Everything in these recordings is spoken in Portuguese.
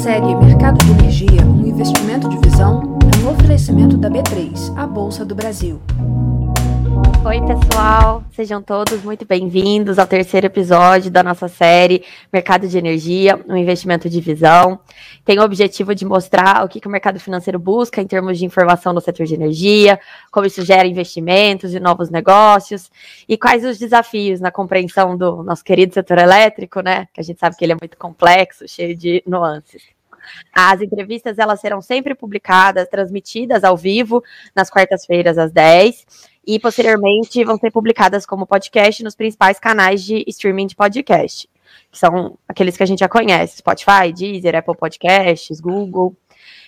série Mercado de Energia, um investimento de visão, é um oferecimento da B3, a Bolsa do Brasil. Oi, pessoal, sejam todos muito bem-vindos ao terceiro episódio da nossa série Mercado de Energia, um investimento de visão. Tem o objetivo de mostrar o que, que o mercado financeiro busca em termos de informação no setor de energia, como isso gera investimentos e novos negócios, e quais os desafios na compreensão do nosso querido setor elétrico, né? Que a gente sabe que ele é muito complexo, cheio de nuances. As entrevistas elas serão sempre publicadas, transmitidas ao vivo nas quartas-feiras às 10 e posteriormente vão ser publicadas como podcast nos principais canais de streaming de podcast, que são aqueles que a gente já conhece: Spotify, Deezer, Apple Podcasts, Google.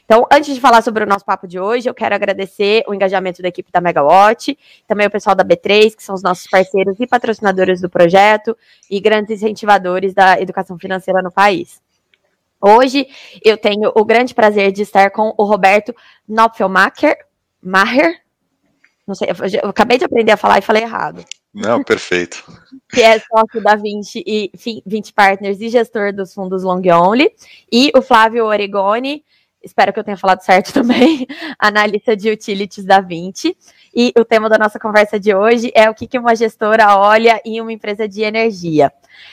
Então, antes de falar sobre o nosso papo de hoje, eu quero agradecer o engajamento da equipe da Megawatt, também o pessoal da B3, que são os nossos parceiros e patrocinadores do projeto e grandes incentivadores da educação financeira no país. Hoje eu tenho o grande prazer de estar com o Roberto Knopfelmacher, Maher, não sei, eu, acabei de aprender a falar e falei errado. Não, perfeito. que é sócio da 20 e 20 Partners e gestor dos fundos Long Only. E o Flávio Oregoni, espero que eu tenha falado certo também, analista de utilities da 20. E o tema da nossa conversa de hoje é o que, que uma gestora olha em uma empresa de energia.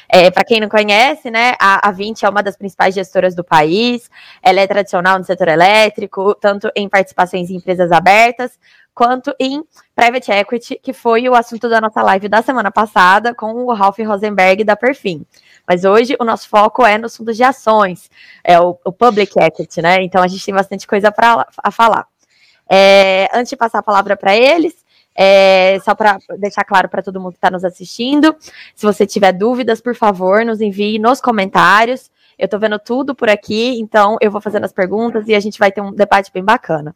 É, Para quem não conhece, né, a, a 20 é uma das principais gestoras do país, ela é tradicional no setor elétrico, tanto em participações em empresas abertas, quanto em private equity, que foi o assunto da nossa live da semana passada com o Ralph Rosenberg da Perfim. Mas hoje o nosso foco é nos fundos de ações, é o, o public equity, né? Então a gente tem bastante coisa para falar. É, antes de passar a palavra para eles, é, só para deixar claro para todo mundo que está nos assistindo, se você tiver dúvidas, por favor, nos envie nos comentários. Eu estou vendo tudo por aqui, então eu vou fazendo as perguntas e a gente vai ter um debate bem bacana.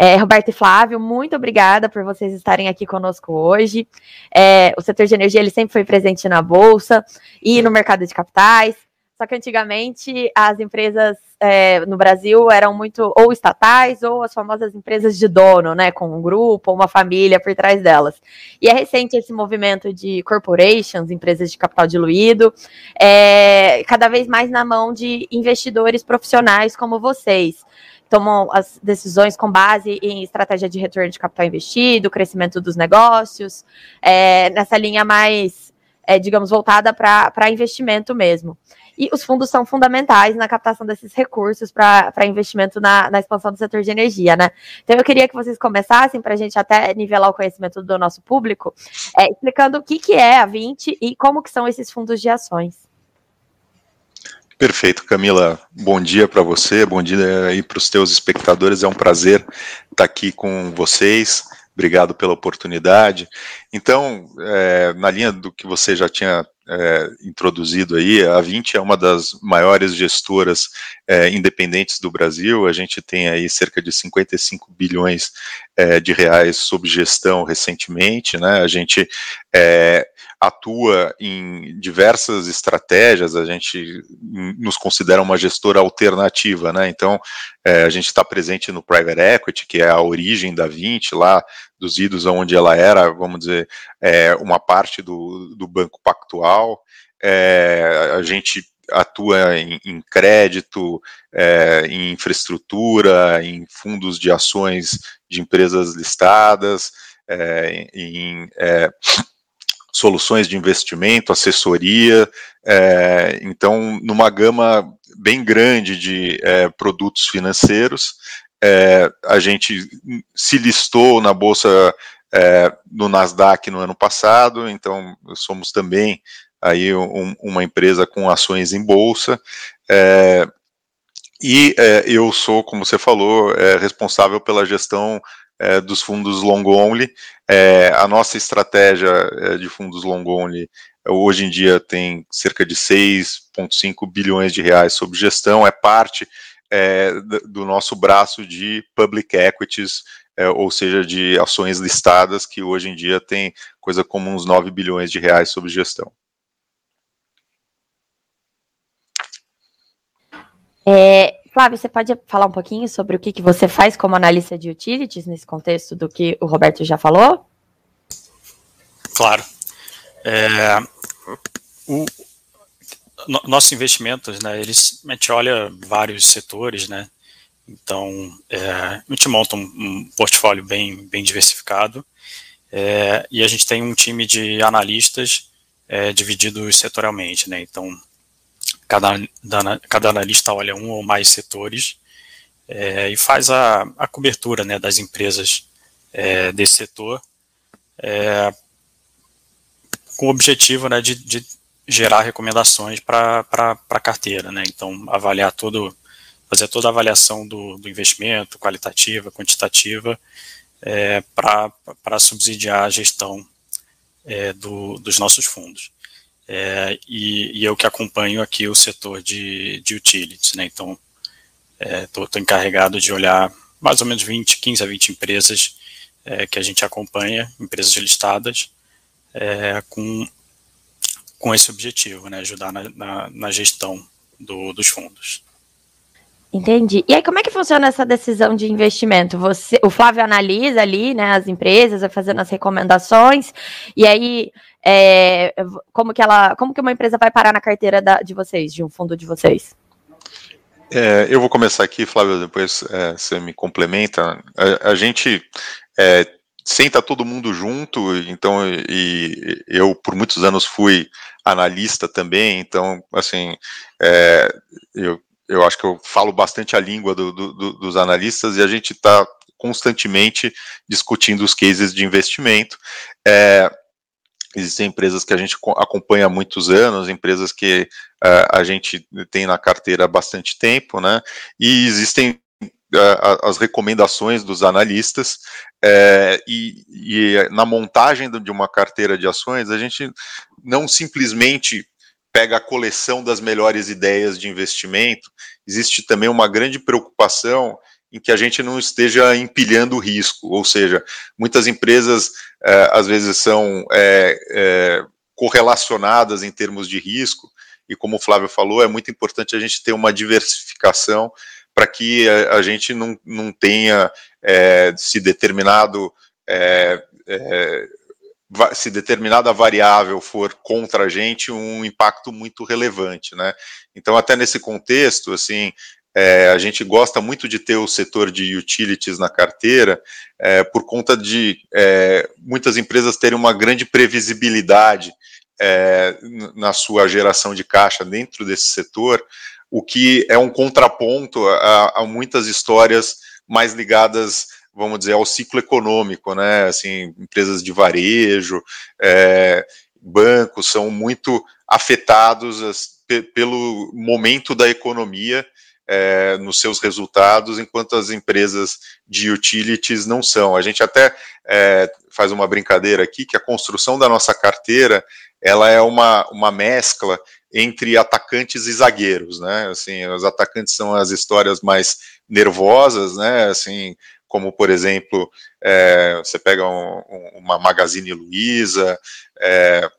É, Roberto e Flávio, muito obrigada por vocês estarem aqui conosco hoje. É, o setor de energia ele sempre foi presente na Bolsa e no mercado de capitais. Só que antigamente as empresas é, no Brasil eram muito ou estatais ou as famosas empresas de dono, né, com um grupo uma família por trás delas. E é recente esse movimento de corporations, empresas de capital diluído, é, cada vez mais na mão de investidores profissionais como vocês tomam as decisões com base em estratégia de retorno de capital investido, crescimento dos negócios, é, nessa linha mais, é, digamos, voltada para investimento mesmo. E os fundos são fundamentais na captação desses recursos para investimento na, na, expansão do setor de energia, né? Então eu queria que vocês começassem para a gente até nivelar o conhecimento do nosso público, é, explicando o que, que é a 20 e como que são esses fundos de ações. Perfeito, Camila. Bom dia para você, bom dia aí para os teus espectadores. É um prazer estar aqui com vocês. Obrigado pela oportunidade. Então, é, na linha do que você já tinha é, introduzido aí, a 20 é uma das maiores gestoras é, independentes do Brasil. A gente tem aí cerca de 55 bilhões é, de reais sob gestão recentemente. Né? A gente é, atua em diversas estratégias, a gente nos considera uma gestora alternativa, né? Então, é, a gente está presente no private equity, que é a origem da 20, lá dos idos onde ela era, vamos dizer, é, uma parte do, do banco pactual. É, a gente atua em, em crédito, é, em infraestrutura, em fundos de ações de empresas listadas, é, em é, soluções de investimento, assessoria, é, então numa gama bem grande de é, produtos financeiros. É, a gente se listou na bolsa é, no Nasdaq no ano passado, então somos também aí um, uma empresa com ações em bolsa. É, e é, eu sou, como você falou, responsável pela gestão é, dos fundos long only. É, a nossa estratégia é, de fundos long only hoje em dia tem cerca de 6,5 bilhões de reais sob gestão, é parte é, do nosso braço de public equities, é, ou seja, de ações listadas, que hoje em dia tem coisa como uns 9 bilhões de reais sob gestão. É, Flávio, você pode falar um pouquinho sobre o que, que você faz como analista de utilities nesse contexto do que o Roberto já falou? Claro. É, o, no, nossos investimentos, né, eles, a gente olha vários setores, né, então é, a gente monta um, um portfólio bem, bem diversificado é, e a gente tem um time de analistas é, divididos setorialmente, né, então cada, cada analista olha um ou mais setores é, e faz a, a cobertura né, das empresas é, desse setor é, com o objetivo né, de, de gerar recomendações para a carteira, né? Então, avaliar todo, fazer toda a avaliação do, do investimento, qualitativa, quantitativa, é, para subsidiar a gestão é, do, dos nossos fundos. É, e, e, eu que acompanho aqui o setor de, de utilities, né? Então, estou é, encarregado de olhar mais ou menos 20, 15 a 20 empresas é, que a gente acompanha, empresas listadas, é, com com esse objetivo, né, ajudar na, na, na gestão do, dos fundos. Entendi. E aí, como é que funciona essa decisão de investimento? Você, o Flávio analisa ali, né, as empresas, vai fazendo as recomendações, e aí, é, como que ela, como que uma empresa vai parar na carteira da, de vocês, de um fundo de vocês? É, eu vou começar aqui, Flávio, depois é, você me complementa. A, a gente é, senta todo mundo junto, então, e eu por muitos anos fui analista também, então, assim, é, eu, eu acho que eu falo bastante a língua do, do, dos analistas e a gente está constantemente discutindo os cases de investimento. É, existem empresas que a gente acompanha há muitos anos, empresas que uh, a gente tem na carteira há bastante tempo, né? E existem as recomendações dos analistas é, e, e, na montagem de uma carteira de ações a gente não simplesmente pega a coleção das melhores ideias de investimento existe também uma grande preocupação em que a gente não esteja empilhando risco. Ou seja muitas empresas é, às vezes são é, é correlacionadas em termos de risco e como o Flávio falou é muito importante a gente ter uma diversificação para que a, a, gente não, não tenha se determinado se determinada variável for contra a gente um impacto muito relevante, né? Então até nesse contexto, assim, é, a gente gosta muito de ter o setor de utilities na carteira, é, por conta de é, muitas empresas terem uma grande previsibilidade é, na sua geração de caixa dentro desse setor, o que é um contraponto a, a muitas histórias mais ligadas vamos dizer, ao ciclo econômico, né? Assim, empresas de varejo, é, bancos são muito afetados as, pelo momento da economia é, nos seus resultados, enquanto as empresas de utilities não são. A gente até é, faz uma brincadeira aqui que a construção da nossa carteira ela é uma, uma mescla entre atacantes e zagueiros, né? Assim, os atacantes são as histórias mais nervosas, né? Assim, como por exemplo, é, você pega um, uma Magazine Luiza, é,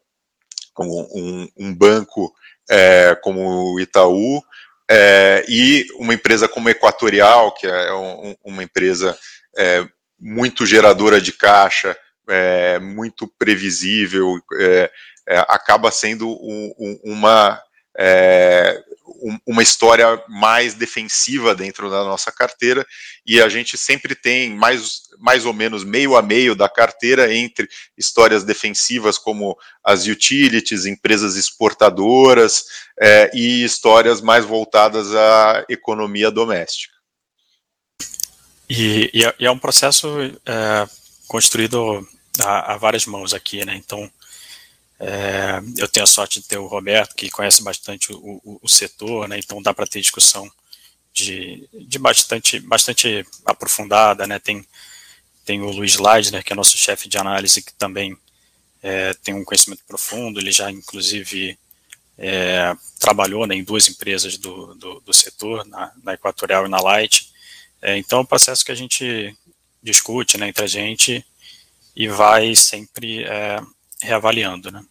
um, um, banco é, como o Itaú, é, e uma empresa como Equatorial, que é um, uma empresa é, muito geradora de caixa, é, muito previsível, acaba sendo um, um, uma, é, uma história mais defensiva dentro da nossa carteira e a gente sempre tem mais, mais ou menos meio a meio da carteira entre histórias defensivas como as utilities, empresas exportadoras é, e histórias mais voltadas à economia doméstica. E, e, é, é, um processo é, construído a, a, várias mãos aqui, né? Então, é, eu tenho a sorte de ter o Roberto, que conhece bastante o, o, o setor, né, então dá para ter discussão de, de bastante, bastante aprofundada. Né, tem, tem o Luiz Leidner, que é nosso chefe de análise, que também é, tem um conhecimento profundo, ele já, inclusive, é, trabalhou né, em duas empresas do, do, do setor, na, na, Equatorial e na Light. É, então, é um processo que a gente discute né, entre a gente e vai sempre é, reavaliando, né?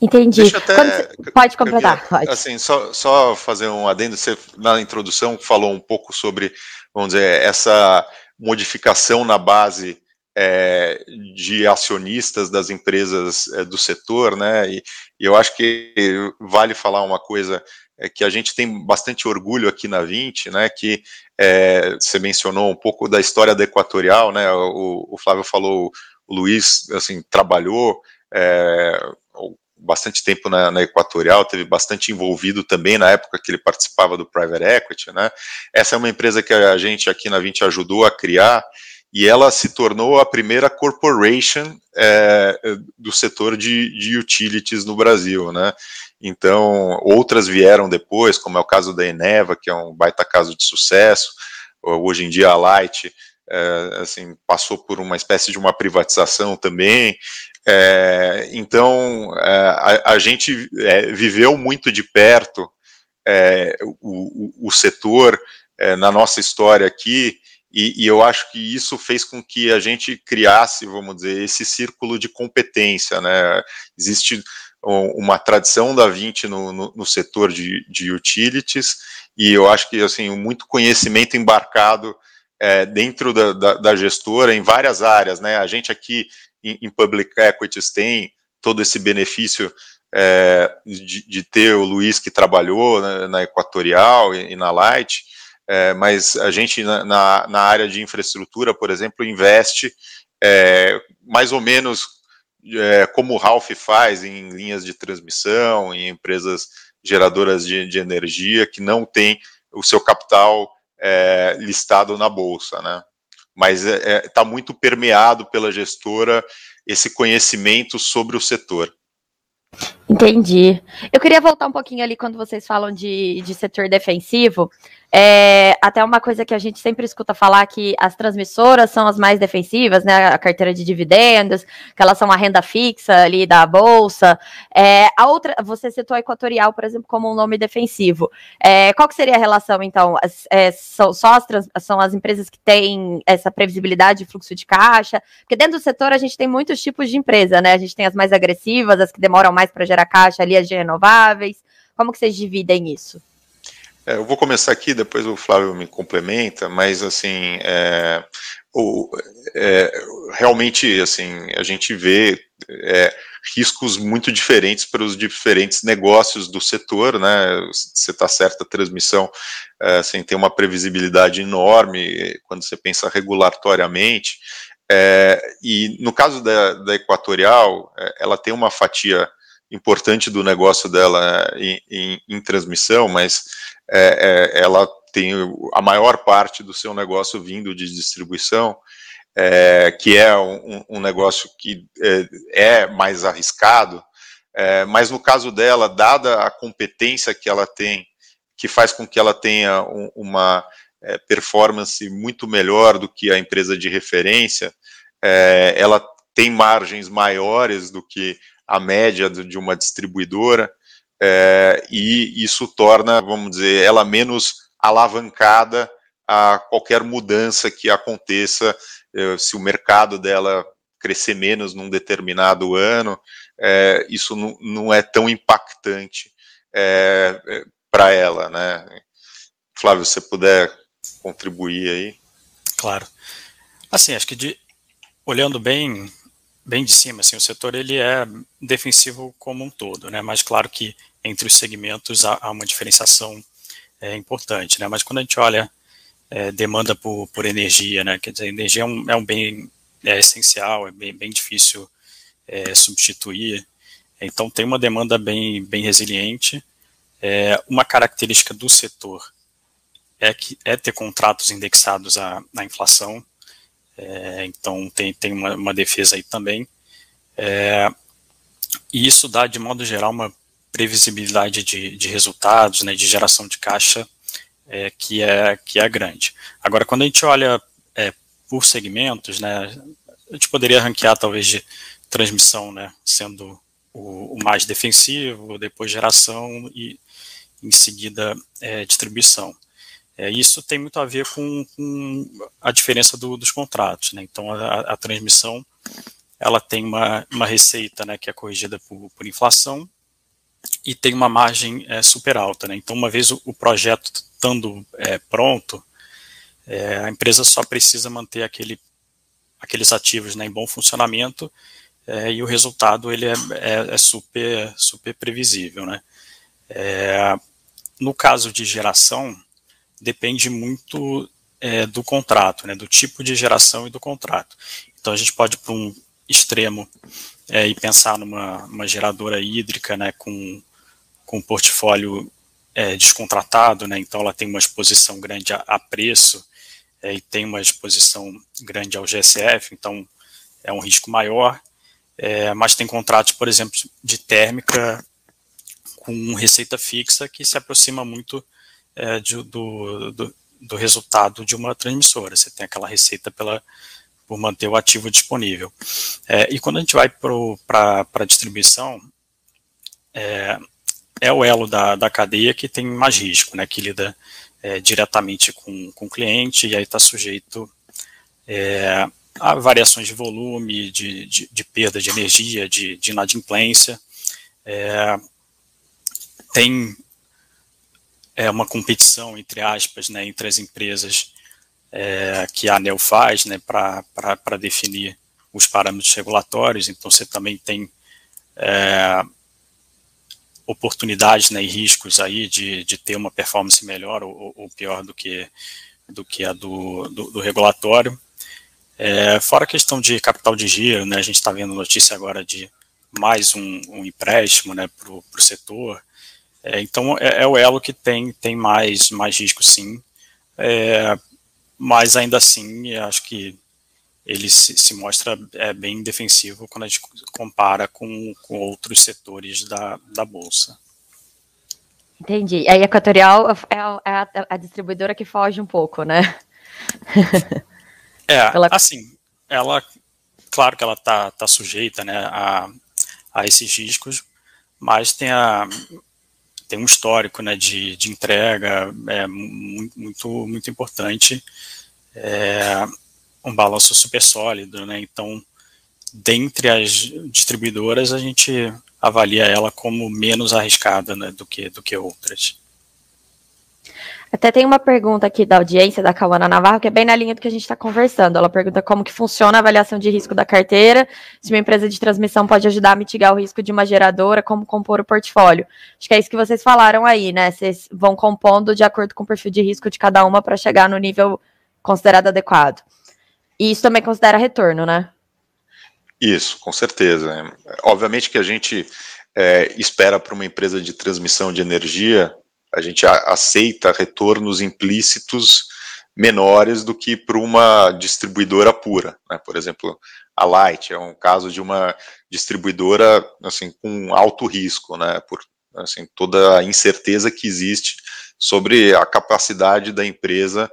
Entendi. Até, pode completar, pode. Assim, só, só fazer um adendo, você na introdução falou um pouco sobre, vamos dizer, essa modificação na base é, de acionistas das empresas é, do setor, né? E, e, eu acho que vale falar uma coisa é, que a gente tem bastante orgulho aqui na 20, né? Que é, você mencionou um pouco da história da Equatorial, né? O, o Flávio falou, o Luiz assim trabalhou é, bastante tempo na, na, Equatorial, teve bastante envolvido também na época que ele participava do Private Equity, né? Essa é uma empresa que a gente aqui na 20 ajudou a criar e ela se tornou a primeira corporation é, do setor de, de, utilities no Brasil, né? Então, outras vieram depois, como é o caso da Eneva, que é um baita caso de sucesso. Hoje em dia a Light, é, assim, passou por uma espécie de uma privatização também. É, então, é, a, a, gente é, viveu muito de perto é, o, o, o, setor na nossa história aqui, e, e, eu acho que isso fez com que a gente criasse, vamos dizer, esse círculo de competência, né? Existe uma tradição da 20 no, no, no setor de, de, utilities, e eu acho que, assim, muito conhecimento embarcado é, dentro da, da, da, gestora em várias áreas, né? A gente aqui em, em Public Equities tem todo esse benefício é, de, de, ter o Luiz que trabalhou né, na Equatorial e, e na Light, é, mas a gente na, na, na, área de infraestrutura, por exemplo, investe é, mais ou menos é, como o Ralph faz em linhas de transmissão, em empresas geradoras de, de energia que não tem o seu capital é, listado na bolsa, né? Mas está é, é, muito permeado pela gestora esse conhecimento sobre o setor. Entendi. Eu queria voltar um pouquinho ali quando vocês falam de, de setor defensivo. É, até uma coisa que a gente sempre escuta falar que as transmissoras são as mais defensivas, né? A carteira de dividendos, que elas são a renda fixa ali da bolsa. É, a outra, você citou a Equatorial, por exemplo, como um nome defensivo. É, qual que seria a relação, então? As, é, são só as, trans, são as empresas que têm essa previsibilidade de fluxo de caixa? Porque dentro do setor a gente tem muitos tipos de empresa, né? A gente tem as mais agressivas, as que demoram mais para gerar caixa ali, as de renováveis. Como que vocês dividem isso? É, eu vou começar aqui, depois o Flávio me complementa, mas assim, é, o, é, realmente, assim, a gente vê é, riscos muito diferentes para os diferentes negócios do setor, né? Você está certa, a transmissão é, assim, tem uma previsibilidade enorme quando você pensa regulatoriamente. É, e no caso da, da Equatorial, ela tem uma fatia importante do negócio dela em, em, em transmissão, mas é, é, ela tem a maior parte do seu negócio vindo de distribuição, é, que é um, um negócio que é, é mais arriscado, é, mas no caso dela, dada a competência que ela tem, que faz com que ela tenha um, uma é, performance muito melhor do que a empresa de referência, ela tem margens maiores do que a média de uma distribuidora, é, e isso torna, vamos dizer, ela menos alavancada a qualquer mudança que aconteça, é, se o mercado dela crescer menos num determinado ano, é, isso não, não, é tão impactante é para ela, né? Flávio, se você puder contribuir aí. Claro. Assim, acho que de, olhando bem bem de cima, assim, o setor ele é defensivo como um todo, né? Mas claro que entre os segmentos há, há uma diferenciação é, importante, né? Mas quando a gente olha é, demanda por, por energia, né? Quer dizer, energia é um, é um bem é, essencial, é bem, bem difícil é, substituir. Então tem uma demanda bem, bem resiliente. É, uma característica do setor é que é ter contratos indexados à, à inflação. É, então tem, tem uma, uma, defesa aí também. É, e isso dá, de modo geral, uma previsibilidade de, de resultados, né, de geração de caixa é, que, é, que é grande. Agora, quando a gente olha é, por segmentos, né, a gente poderia ranquear talvez de transmissão, né, sendo o, o mais defensivo, depois geração e em seguida é, distribuição. É, isso tem muito a ver com, com a diferença do, dos contratos. Né? Então, a, a, transmissão ela tem uma, uma receita né, que é corrigida por, por inflação e tem uma margem é, super alta. Né? Então, uma vez o, o projeto estando é, pronto, é, a empresa só precisa manter aquele, aqueles ativos né, em bom funcionamento é, e o resultado ele é, é, super, super previsível. Né? No caso de geração, depende muito é, do contrato, né, do tipo de geração e do contrato. Então a gente pode ir para um extremo é, e pensar numa uma geradora hídrica né, com, com um portfólio é, descontratado, né, então ela tem uma exposição grande a, a preço é, e tem uma exposição grande ao GSF, então é um risco maior, é, mas tem contratos, por exemplo, de térmica com receita fixa que se aproxima muito é, de, do, do, do, resultado de uma transmissora. Você tem aquela receita pela, por manter o ativo disponível. É, e quando a gente vai para a distribuição, é, é, o elo da, da cadeia que tem mais risco, né, que lida é, diretamente com, com o cliente e aí está sujeito é, a variações de volume, de, de, de, perda de energia, de, de inadimplência. É, tem é, uma competição, entre aspas, né, entre as empresas é, que a ANEL faz né, para definir os parâmetros regulatórios, então você também tem é, oportunidades né, e riscos aí de, de ter uma performance melhor ou, ou pior do que, do que a do, do, do regulatório. É, fora a questão de capital de giro, né, a gente está vendo notícia agora de mais um, um empréstimo né, para o setor. É, então é, é, o elo que tem, tem mais, mais risco sim. É, mas ainda assim, acho que ele se, se mostra é, bem defensivo quando a gente compara com, com outros setores da, da Bolsa. Entendi. A Equatorial é, é a, a, a distribuidora que foge um pouco, né? É, Pela... assim, ela, claro que ela está tá sujeita né, a, a esses riscos, mas tem, a, tem um histórico né, de, de entrega é, muito, muito importante, é, um balanço super sólido, né, então, dentre as distribuidoras, a gente avalia ela como menos arriscada né, do, que, do que outras. Até tem uma pergunta aqui da audiência da Cauana Navarro, que é bem na linha do que a gente está conversando. Ela pergunta como que funciona a avaliação de risco da carteira, se uma empresa de transmissão pode ajudar a mitigar o risco de uma geradora, como compor o portfólio. Acho que é isso que vocês falaram aí, né? Vocês vão compondo de acordo com o perfil de risco de cada uma para chegar no nível considerado adequado. E isso também considera retorno, né? Isso, com certeza. Obviamente que a gente é, espera para uma empresa de transmissão de energia a gente aceita retornos implícitos menores do que para uma distribuidora pura. Né? Por exemplo, a Light é um caso de uma distribuidora assim, com alto risco, né? por assim, toda a incerteza que existe sobre a capacidade da empresa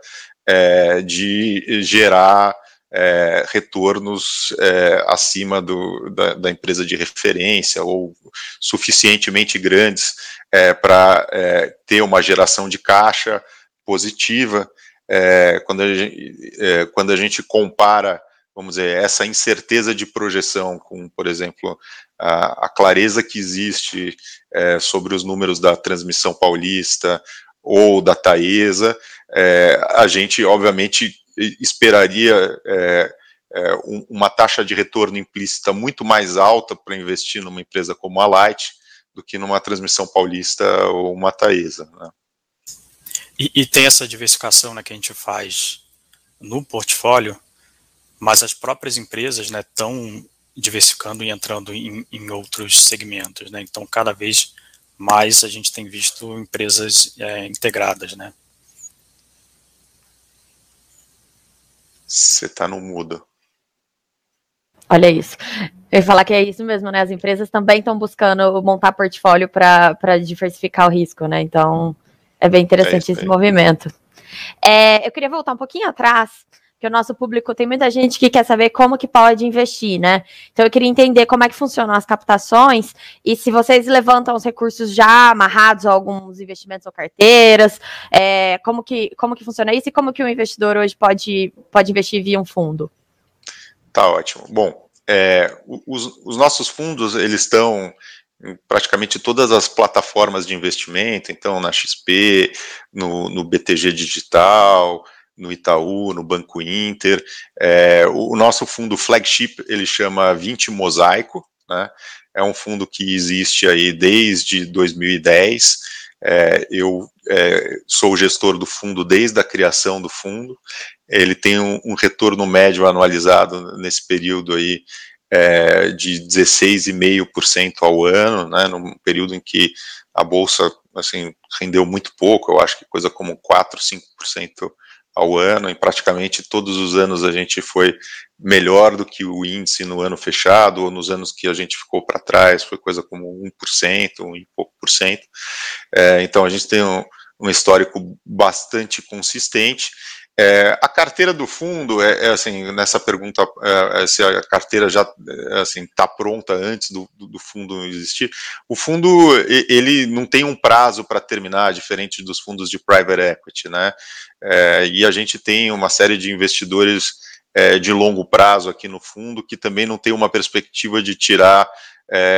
é, de gerar é, retornos é, acima do, da, da, empresa de referência ou suficientemente grandes é, para é, ter uma geração de caixa positiva. É, quando, a gente, é, quando a gente compara, vamos dizer, essa incerteza de projeção com, por exemplo, a, a clareza que existe sobre os números da transmissão paulista ou da Taesa, a gente, obviamente, esperaria é, é, um, uma taxa de retorno implícita muito mais alta para investir numa empresa como a Light do que numa transmissão paulista ou uma Taesa. Né? E, e, tem essa diversificação né, que a gente faz no portfólio, mas as próprias empresas estão né, diversificando e entrando em, em outros segmentos. Né? Então, cada vez mais a gente tem visto empresas é, integradas, né? Você está no mudo. Olha isso. Eu ia falar que é isso mesmo, né? As empresas também estão buscando montar portfólio para diversificar o risco, né? Então, é bem interessante é esse movimento. É, eu queria voltar um pouquinho atrás que o nosso público tem muita gente que quer saber como que pode investir, né? Então eu queria entender como é que funcionam as captações e se vocês levantam os recursos já amarrados a alguns investimentos ou carteiras, é, como, que, como que funciona isso e como que o investidor hoje pode, pode investir via um fundo? Tá ótimo. Bom, é, os, os nossos fundos, eles estão em praticamente todas as plataformas de investimento, então na XP, no, no BTG Digital, no Itaú, no Banco Inter. É, o nosso fundo flagship ele chama 20 Mosaico, né? É um fundo que existe aí desde 2010. É, eu é, sou gestor do fundo desde a criação do fundo. Ele tem um, um retorno médio anualizado nesse período aí é, de 16,5% ao ano, né, num período em que a bolsa assim rendeu muito pouco, eu acho que coisa como 4, 5% ao ano, e praticamente todos os anos a gente foi melhor do que o índice no ano fechado, ou nos anos que a gente ficou para trás, foi coisa como 1%, um e pouco por cento. É, então a gente tem um, um histórico bastante consistente, é, a carteira do fundo é, é assim nessa pergunta é, é se a carteira já é, assim está pronta antes do, do, fundo existir. O fundo ele não tem um prazo para terminar, diferente dos fundos de private equity, né? É, e a gente tem uma série de investidores de longo prazo aqui no fundo que também não tem uma perspectiva de tirar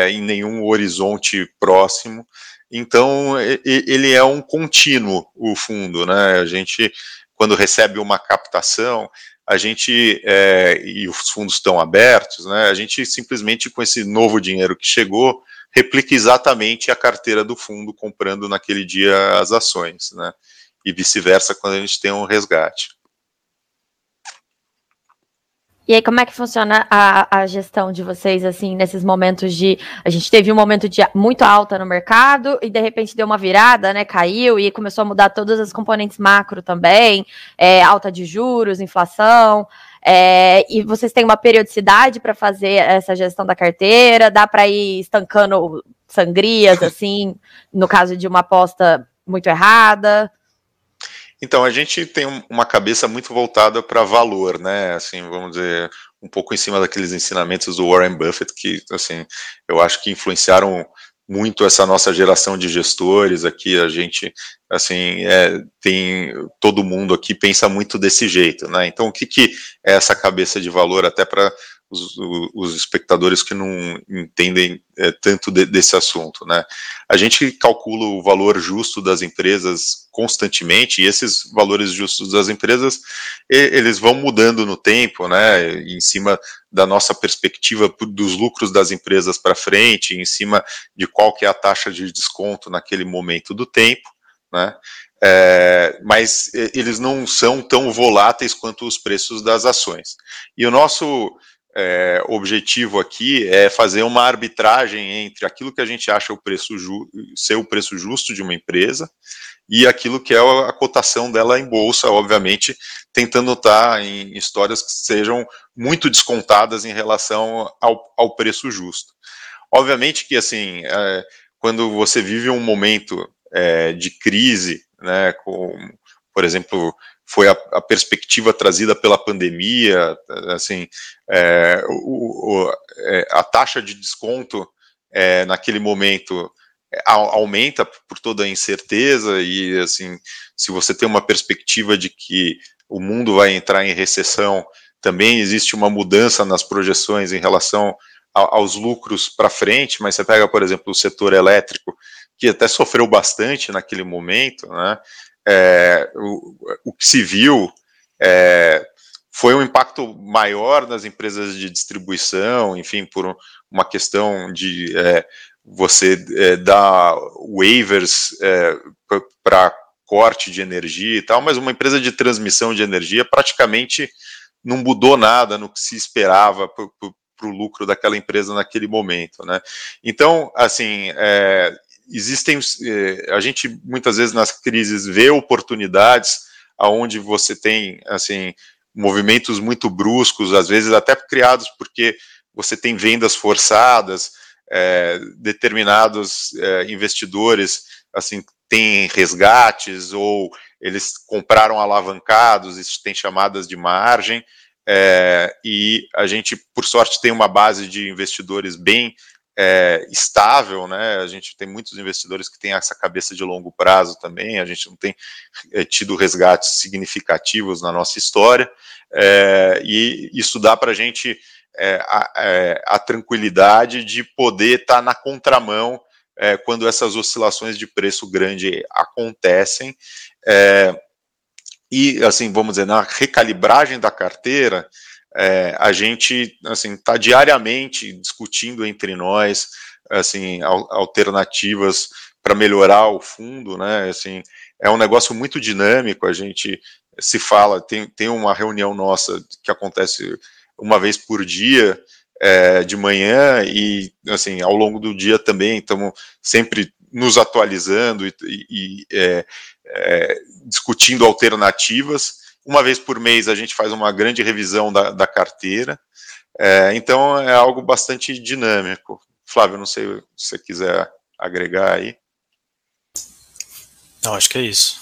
em nenhum horizonte próximo. Então ele é um contínuo o fundo, né? A gente quando recebe uma captação, a gente, é, e os fundos estão abertos, né, a gente simplesmente, com esse novo dinheiro que chegou, replica exatamente a carteira do fundo comprando naquele dia as ações, né, e vice-versa quando a gente tem um resgate. E aí, como é que funciona a, a, gestão de vocês, assim, nesses momentos de. A gente teve um momento de muito alta no mercado e de repente deu uma virada, né? Caiu e começou a mudar todas as componentes macro também, é, alta de juros, inflação. É, e vocês têm uma periodicidade para fazer essa gestão da carteira? Dá para ir estancando sangrias, assim, no caso de uma aposta muito errada? Então, a gente tem uma cabeça muito voltada para valor, né? Assim, vamos dizer, um pouco em cima daqueles ensinamentos do Warren Buffett, que, assim, eu acho que influenciaram muito essa nossa geração de gestores aqui. A gente, assim, é, tem todo mundo aqui pensa muito desse jeito, né? Então, o que, que é essa cabeça de valor, até para os, os, espectadores que não entendem é, tanto de, desse assunto, né? A gente calcula o valor justo das empresas constantemente e esses valores justos das empresas eles vão mudando no tempo, né? Em cima da nossa perspectiva dos lucros das empresas para frente, em cima de qual que é a taxa de desconto naquele momento do tempo, né? É, mas eles não são tão voláteis quanto os preços das ações. E o nosso é, objetivo aqui é fazer uma arbitragem entre aquilo que a gente acha o preço ser o preço justo de uma empresa e aquilo que é a cotação dela em bolsa, obviamente, tentando estar em histórias que sejam muito descontadas em relação ao, ao preço justo. Obviamente que, assim, é, quando você vive um momento é, de crise, né, com, por exemplo, foi a, a, perspectiva trazida pela pandemia, assim, é, o, o, é, a taxa de desconto é, naquele momento é, aumenta por toda a incerteza e, assim, se você tem uma perspectiva de que o mundo vai entrar em recessão, também existe uma mudança nas projeções em relação a, aos lucros para frente, mas você pega, por exemplo, o setor elétrico, que até sofreu bastante naquele momento, né, é, o, o, que se viu é, foi um impacto maior nas empresas de distribuição, enfim, por uma questão de é, você é, dar waivers é, para corte de energia e tal, mas uma empresa de transmissão de energia praticamente não mudou nada no que se esperava para o lucro daquela empresa naquele momento, né? Então, assim, é, existem, eh, a gente muitas vezes nas crises vê oportunidades aonde você tem, assim, movimentos muito bruscos, às vezes até criados porque você tem vendas forçadas, é, determinados é, investidores, assim, têm resgates ou eles compraram alavancados, isso tem chamadas de margem, é, e a gente, por sorte, tem uma base de investidores bem é, estável, né? A gente tem muitos investidores que têm essa cabeça de longo prazo também. A gente não tem é, tido resgates significativos na nossa história, é, e isso dá para a gente é, a, é, a, tranquilidade de poder estar tá na contramão é, quando essas oscilações de preço grande acontecem. e, assim, vamos dizer, na recalibragem da carteira, é, a gente, assim, está diariamente discutindo entre nós, assim, alternativas para melhorar o fundo, né, assim, é um negócio muito dinâmico, a gente se fala, tem, tem uma reunião nossa que acontece uma vez por dia, é, de manhã e assim ao longo do dia também estamos sempre nos atualizando e, e é, é, discutindo alternativas. Uma vez por mês a gente faz uma grande revisão da, da carteira. É, então é algo bastante dinâmico. Flávio, não sei se você quiser agregar aí. Não, acho que é isso.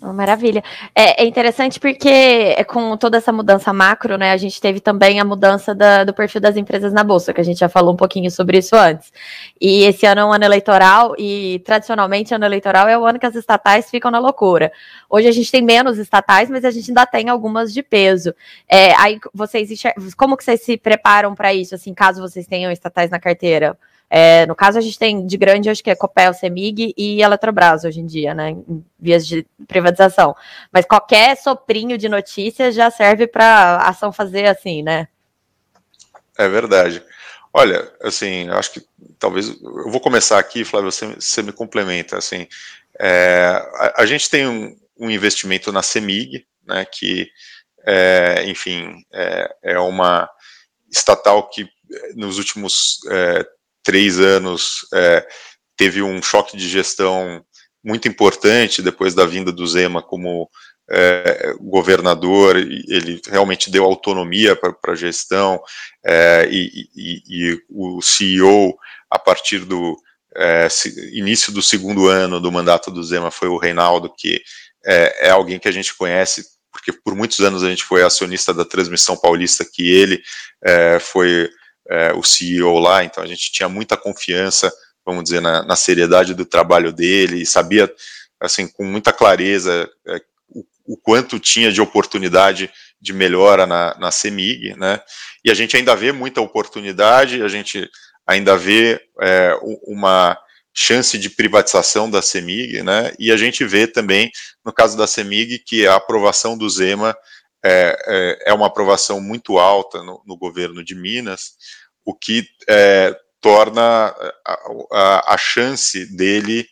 Maravilha. É, é, interessante porque é, com toda essa mudança macro, né, a gente teve também a mudança da, do perfil das empresas na Bolsa, que a gente já falou um pouquinho sobre isso antes. E esse ano é um ano eleitoral, e tradicionalmente ano eleitoral é o ano que as estatais ficam na loucura. Hoje a gente tem menos estatais, mas a gente ainda tem algumas de peso. É, aí vocês como que vocês se preparam para isso, assim, caso vocês tenham estatais na carteira? É, no caso, a gente tem de grande, acho que é Copel, Semig e Eletrobras hoje em dia, né? Em vias de privatização. Mas qualquer soprinho de notícias já serve para ação fazer assim, né? É verdade. Olha, assim, acho que talvez eu vou começar aqui, Flávio, você, você me complementa. Assim, é, a, a, gente tem um, um, investimento na Semig, né? Que, é, enfim, é, é uma estatal que nos últimos é, três anos é, teve um choque de gestão muito importante depois da vinda do Zema como é, governador, ele realmente deu autonomia para a gestão, é, e, e, e, o CEO, a partir do é, início do segundo ano do mandato do Zema, foi o Reinaldo, que é, é, alguém que a gente conhece, porque por muitos anos a gente foi acionista da transmissão paulista, que ele é, foi é, o CEO lá, então a gente tinha muita confiança, vamos dizer, na, na seriedade do trabalho dele, e sabia, assim, com muita clareza é, o, o, quanto tinha de oportunidade de melhora na, na CEMIG, né, e a gente ainda vê muita oportunidade, a gente ainda vê é, uma chance de privatização da CEMIG, né, e a gente vê também, no caso da CEMIG, que a aprovação do Zema é, é, é, uma aprovação muito alta no, no, governo de Minas, o que é, torna a, a, a, chance dele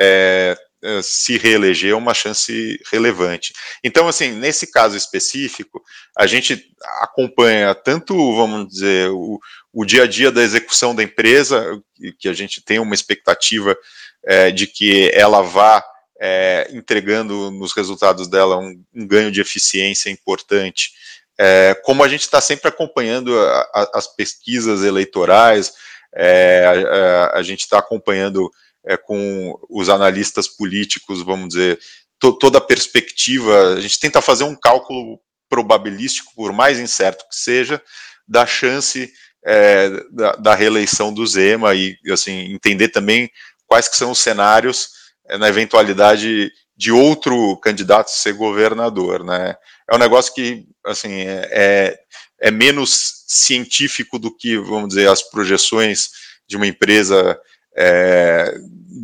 é, é, se reeleger uma chance relevante. Então, assim, nesse caso específico, a gente acompanha tanto, vamos dizer, o, o dia a dia da execução da empresa, que a gente tem uma expectativa é, de que ela vá é, entregando nos resultados dela um, um, ganho de eficiência importante. É, como a gente está sempre acompanhando a, a, as pesquisas eleitorais, é, a, a, gente está acompanhando é, com os analistas políticos, vamos dizer, to, toda a perspectiva, a gente tenta fazer um cálculo probabilístico, por mais incerto que seja, da chance é, da, da reeleição do Zema e assim entender também quais que são os cenários na eventualidade de outro candidato ser governador, né? É um negócio que, assim, é, é, é menos científico do que, vamos dizer, as projeções de uma empresa é,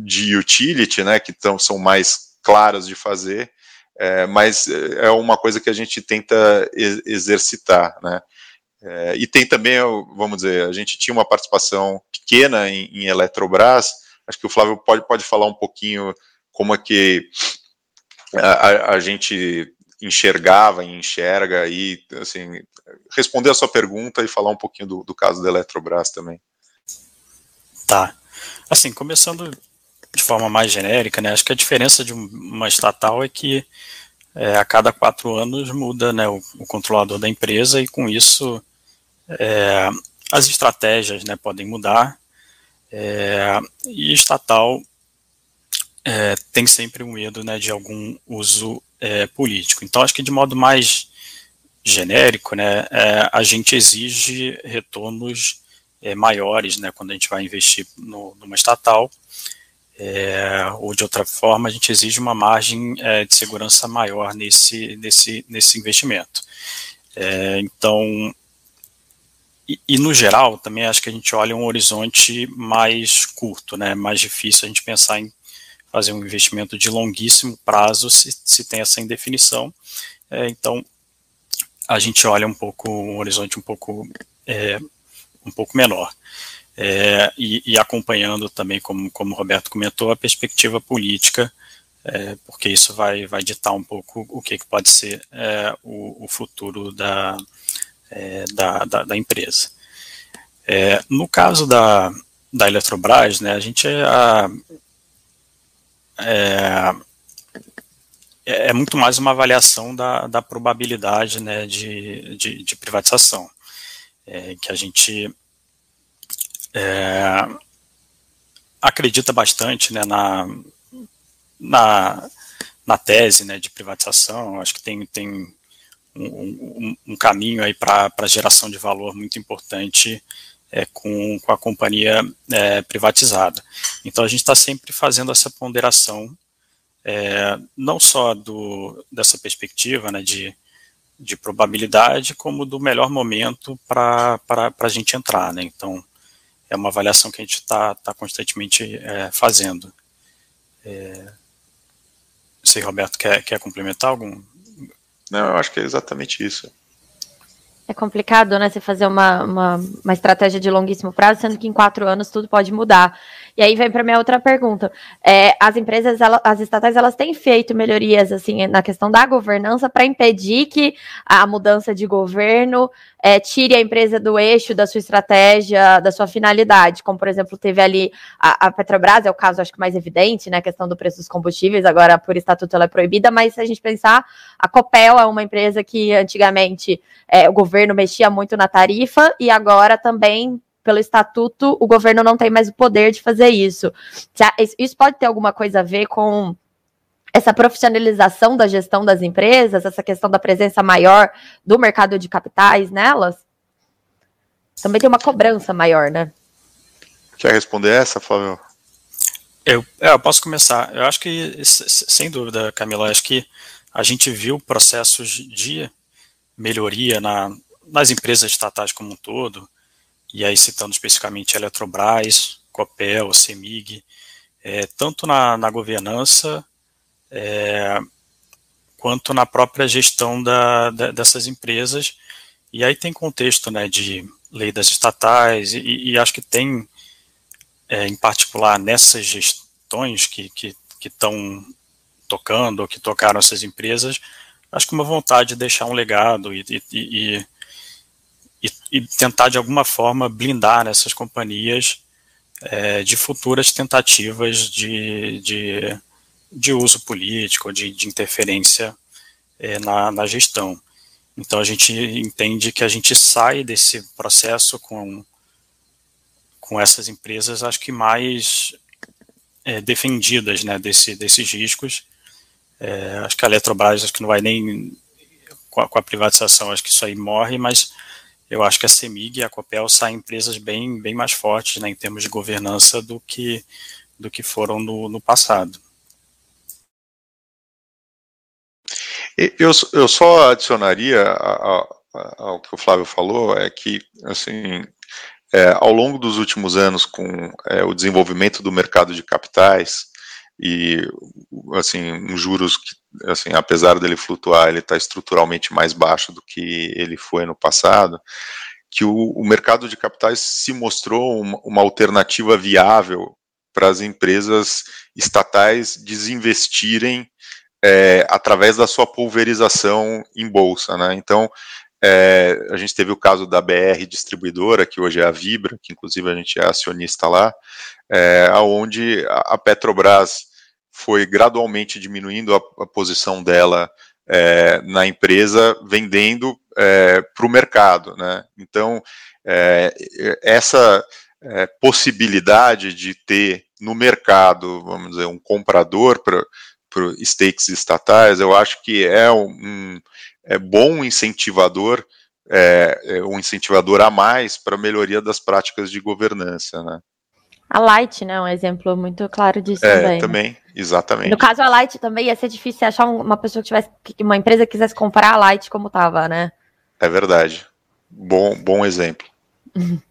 de utility, né, que tão, são mais claras de fazer, é, mas é uma coisa que a gente tenta exercitar, né. É, e tem também, vamos dizer, a gente tinha uma participação pequena em, em Eletrobras, Acho que o Flávio pode, pode falar um pouquinho como é que a, a gente enxergava e enxerga e, assim, responder a sua pergunta e falar um pouquinho do, do caso da Eletrobras também. Tá. Assim, começando de forma mais genérica, né, acho que a diferença de uma estatal é que é, a cada quatro anos muda né, o, o, controlador da empresa e com isso é, as estratégias né, podem mudar é, e estatal é, tem sempre um medo né, de algum uso é, político. Então, acho que de modo mais genérico, né, é, a gente exige retornos é, maiores né, quando a gente vai investir no, numa estatal, é, ou de outra forma, a gente exige uma margem de segurança maior nesse, nesse, nesse investimento. então, e, e, no geral, também acho que a gente olha um horizonte mais curto, né, mais difícil a gente pensar em fazer um investimento de longuíssimo prazo se, se tem essa indefinição. É, então, a gente olha um pouco, um horizonte um pouco, é, um pouco menor. É, e, e, acompanhando também, como, como o Roberto comentou, a perspectiva política, é, porque isso vai, vai ditar um pouco o que, que pode ser é, o, o, futuro da, é, da, da, da, empresa. É, no caso da, da Eletrobras, né, a gente a, é, é muito mais uma avaliação da, da probabilidade né, de, de, de privatização, é, que a gente é, acredita bastante né, na, na, na tese né, de privatização, acho que tem, tem um, um, caminho aí para geração de valor muito importante é, com, com a companhia é, privatizada. Então a gente está sempre fazendo essa ponderação, é, não só do, dessa perspectiva né, de, de probabilidade, como do melhor momento para a gente entrar. Né? Então é uma avaliação que a gente está tá constantemente é, fazendo. É, não sei, Roberto, quer, quer complementar algum? Não, eu acho que é exatamente isso. É complicado, né? Você fazer uma, uma, uma, estratégia de longuíssimo prazo, sendo que em quatro anos tudo pode mudar. E aí vem para minha outra pergunta. É, as empresas, as estatais, elas têm feito melhorias assim na questão da governança para impedir que a mudança de governo é, tire a empresa do eixo da sua estratégia, da sua finalidade. Como, por exemplo, teve ali a, a Petrobras, é o caso acho que mais evidente, né? A questão do preço dos combustíveis, agora por estatuto ela é proibida, mas se a gente pensar, a Copel é uma empresa que antigamente é, o governo mexia muito na tarifa e agora também pelo estatuto, o governo não tem mais o poder de fazer isso. Isso pode ter alguma coisa a ver com essa profissionalização da gestão das empresas, essa questão da presença maior do mercado de capitais nelas? Também tem uma cobrança maior, né? Quer responder essa, Flávio? Eu, é, eu posso começar. Eu acho que, sem dúvida, Camila, acho que a gente viu processos de melhoria na, nas empresas estatais como um todo, e aí citando especificamente a Eletrobras, Copel, CEMIG, é, tanto na, na governança é, quanto na própria gestão da, da, dessas empresas. E aí tem contexto né, de lei das estatais, e, e acho que tem, é, em particular nessas gestões que estão tocando ou que tocaram essas empresas, acho que uma vontade de deixar um legado e, e, e e, tentar de alguma forma blindar essas companhias é, de futuras tentativas de, de, de uso político, de, de interferência é, na, na gestão. Então a gente entende que a gente sai desse processo com, com essas empresas, acho que mais é, defendidas né, desse, desses riscos. É, acho que a Eletrobras acho que não vai nem com a, com a, privatização, acho que isso aí morre, mas eu acho que a CEMIG e a Copel saem empresas bem, bem mais fortes né, em termos de governança do que, do que foram no, no passado. Eu, eu só adicionaria ao que o Flávio falou, é que, assim, é, ao longo dos últimos anos, com é, o desenvolvimento do mercado de capitais e, assim, juros que assim, apesar dele flutuar, ele está estruturalmente mais baixo do que ele foi no passado, que o, o mercado de capitais se mostrou uma, uma alternativa viável para as empresas estatais desinvestirem é, através da sua pulverização em bolsa, né? Então, é, a gente teve o caso da BR Distribuidora, que hoje é a Vibra, que inclusive a gente é acionista lá, é, onde a Petrobras foi gradualmente diminuindo a, a posição dela é, na empresa, vendendo é, para o mercado. Né? Então, é, essa é, possibilidade de ter no mercado, vamos dizer, um comprador para stakes estatais, eu acho que é um é bom incentivador, é, é um incentivador a mais para a melhoria das práticas de governança. Né? A Light, né, um exemplo muito claro disso é, também. Né? também, né? exatamente. No caso, a Light também ia ser difícil achar uma pessoa que tivesse, uma empresa que quisesse comprar a Light como estava, né? É verdade. Bom, bom exemplo.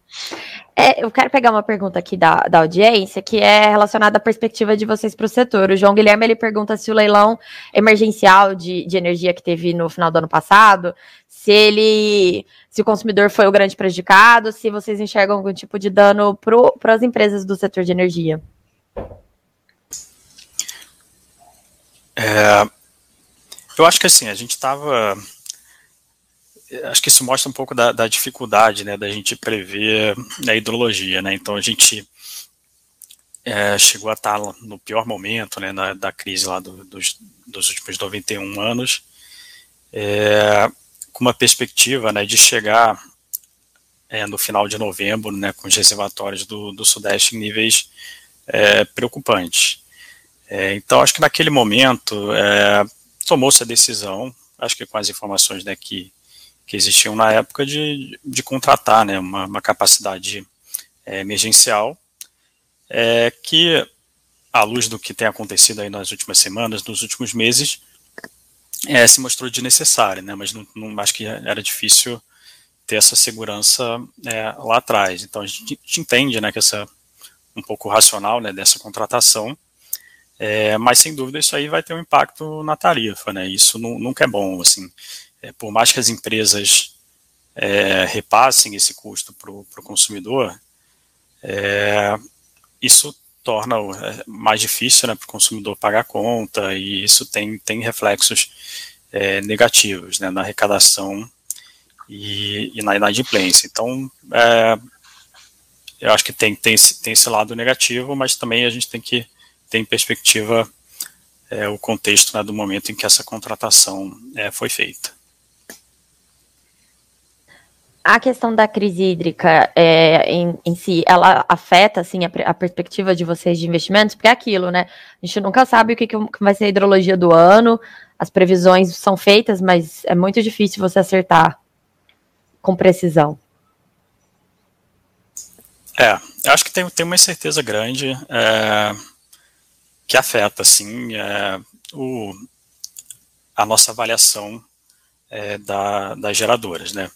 É, eu quero pegar uma pergunta aqui da, da audiência, que é relacionada à perspectiva de vocês para o setor. O João Guilherme ele pergunta se o leilão emergencial de, de energia que teve no final do ano passado, se ele, se o consumidor foi o grande prejudicado, se vocês enxergam algum tipo de dano para as empresas do setor de energia. É, eu acho que assim, a gente estava acho que isso mostra um pouco da, da dificuldade, né, da gente prever a hidrologia, né, então a gente é, chegou a estar no pior momento, né, na, da crise lá do, dos, dos últimos 91 anos, é, com uma perspectiva, né, de chegar é, no final de novembro, né, com os reservatórios do, do Sudeste em níveis é, preocupantes. É, então, acho que naquele momento é, tomou-se a decisão, acho que com as informações né, que que existiam na época de, de contratar né, uma, uma capacidade é, emergencial, é, que, à luz do que tem acontecido aí nas últimas semanas, nos últimos meses, é, se mostrou desnecessária, né, mas não, não, acho que era difícil ter essa segurança é, lá atrás. Então a gente, a gente, entende né, que essa um pouco racional né, dessa contratação, é, mas sem dúvida isso aí vai ter um impacto na tarifa, né? Isso não, nunca é bom, assim é, por mais que as empresas é, repassem esse custo para o consumidor, é, isso torna é, mais difícil né, para o consumidor pagar a conta e isso tem, tem reflexos é, negativos né, na arrecadação e, e, na inadimplência. Então, é, eu acho que tem, tem, tem esse lado negativo, mas também a gente tem que ter em perspectiva é, o contexto né, do momento em que essa contratação é, foi feita a questão da crise hídrica é, em, em, si, ela afeta assim a, a, perspectiva de vocês de investimentos? Porque é aquilo, né? A gente nunca sabe o que, que vai ser a hidrologia do ano, as previsões são feitas, mas é muito difícil você acertar com precisão. É, acho que tem, tem uma incerteza grande é, que afeta, assim, é, o, a nossa avaliação é, da, das geradoras, né?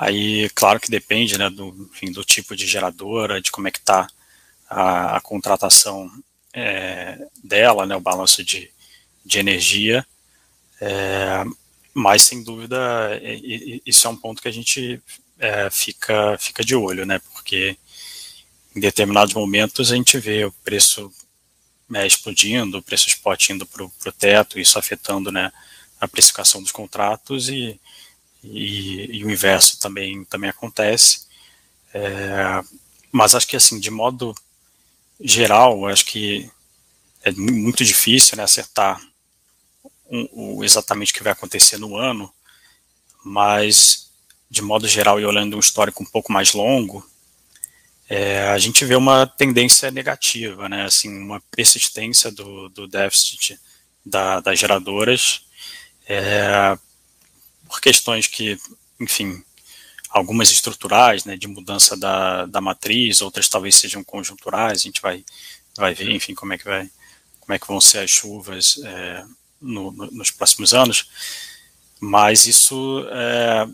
Aí, claro que depende né, do, enfim, do tipo de geradora, de como é que está a, a, contratação é, dela, né, o balanço de, de energia, é, mas sem dúvida isso é um ponto que a gente é, fica, fica de olho, né, porque em determinados momentos a gente vê o preço né, explodindo, o preço spot indo para o teto, isso afetando né, a precificação dos contratos e e, e o inverso também, também acontece. É, mas acho que, assim, de modo geral, acho que é muito difícil né, acertar um, exatamente o que vai acontecer no ano, mas, de modo geral, e olhando um histórico um pouco mais longo, é, a gente vê uma tendência negativa, né, assim, uma persistência do, do déficit da, das geradoras, é, por questões que, enfim, algumas estruturais, né, de mudança da, da matriz, outras talvez sejam conjunturais, a gente vai, vai ver, enfim, como é que vai, como é que vão ser as chuvas é, no, no, nos próximos anos, mas isso é,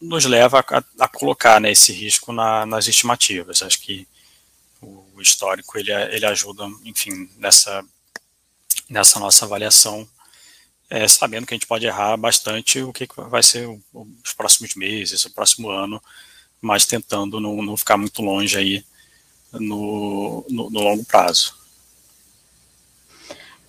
nos leva a, a colocar né, esse risco na, nas estimativas. Acho que o histórico ele, ele ajuda, enfim, nessa, nessa nossa avaliação é, sabendo que a gente pode errar bastante o que vai ser os próximos meses, o próximo ano, mas tentando não, não ficar muito longe aí no, no, no longo prazo.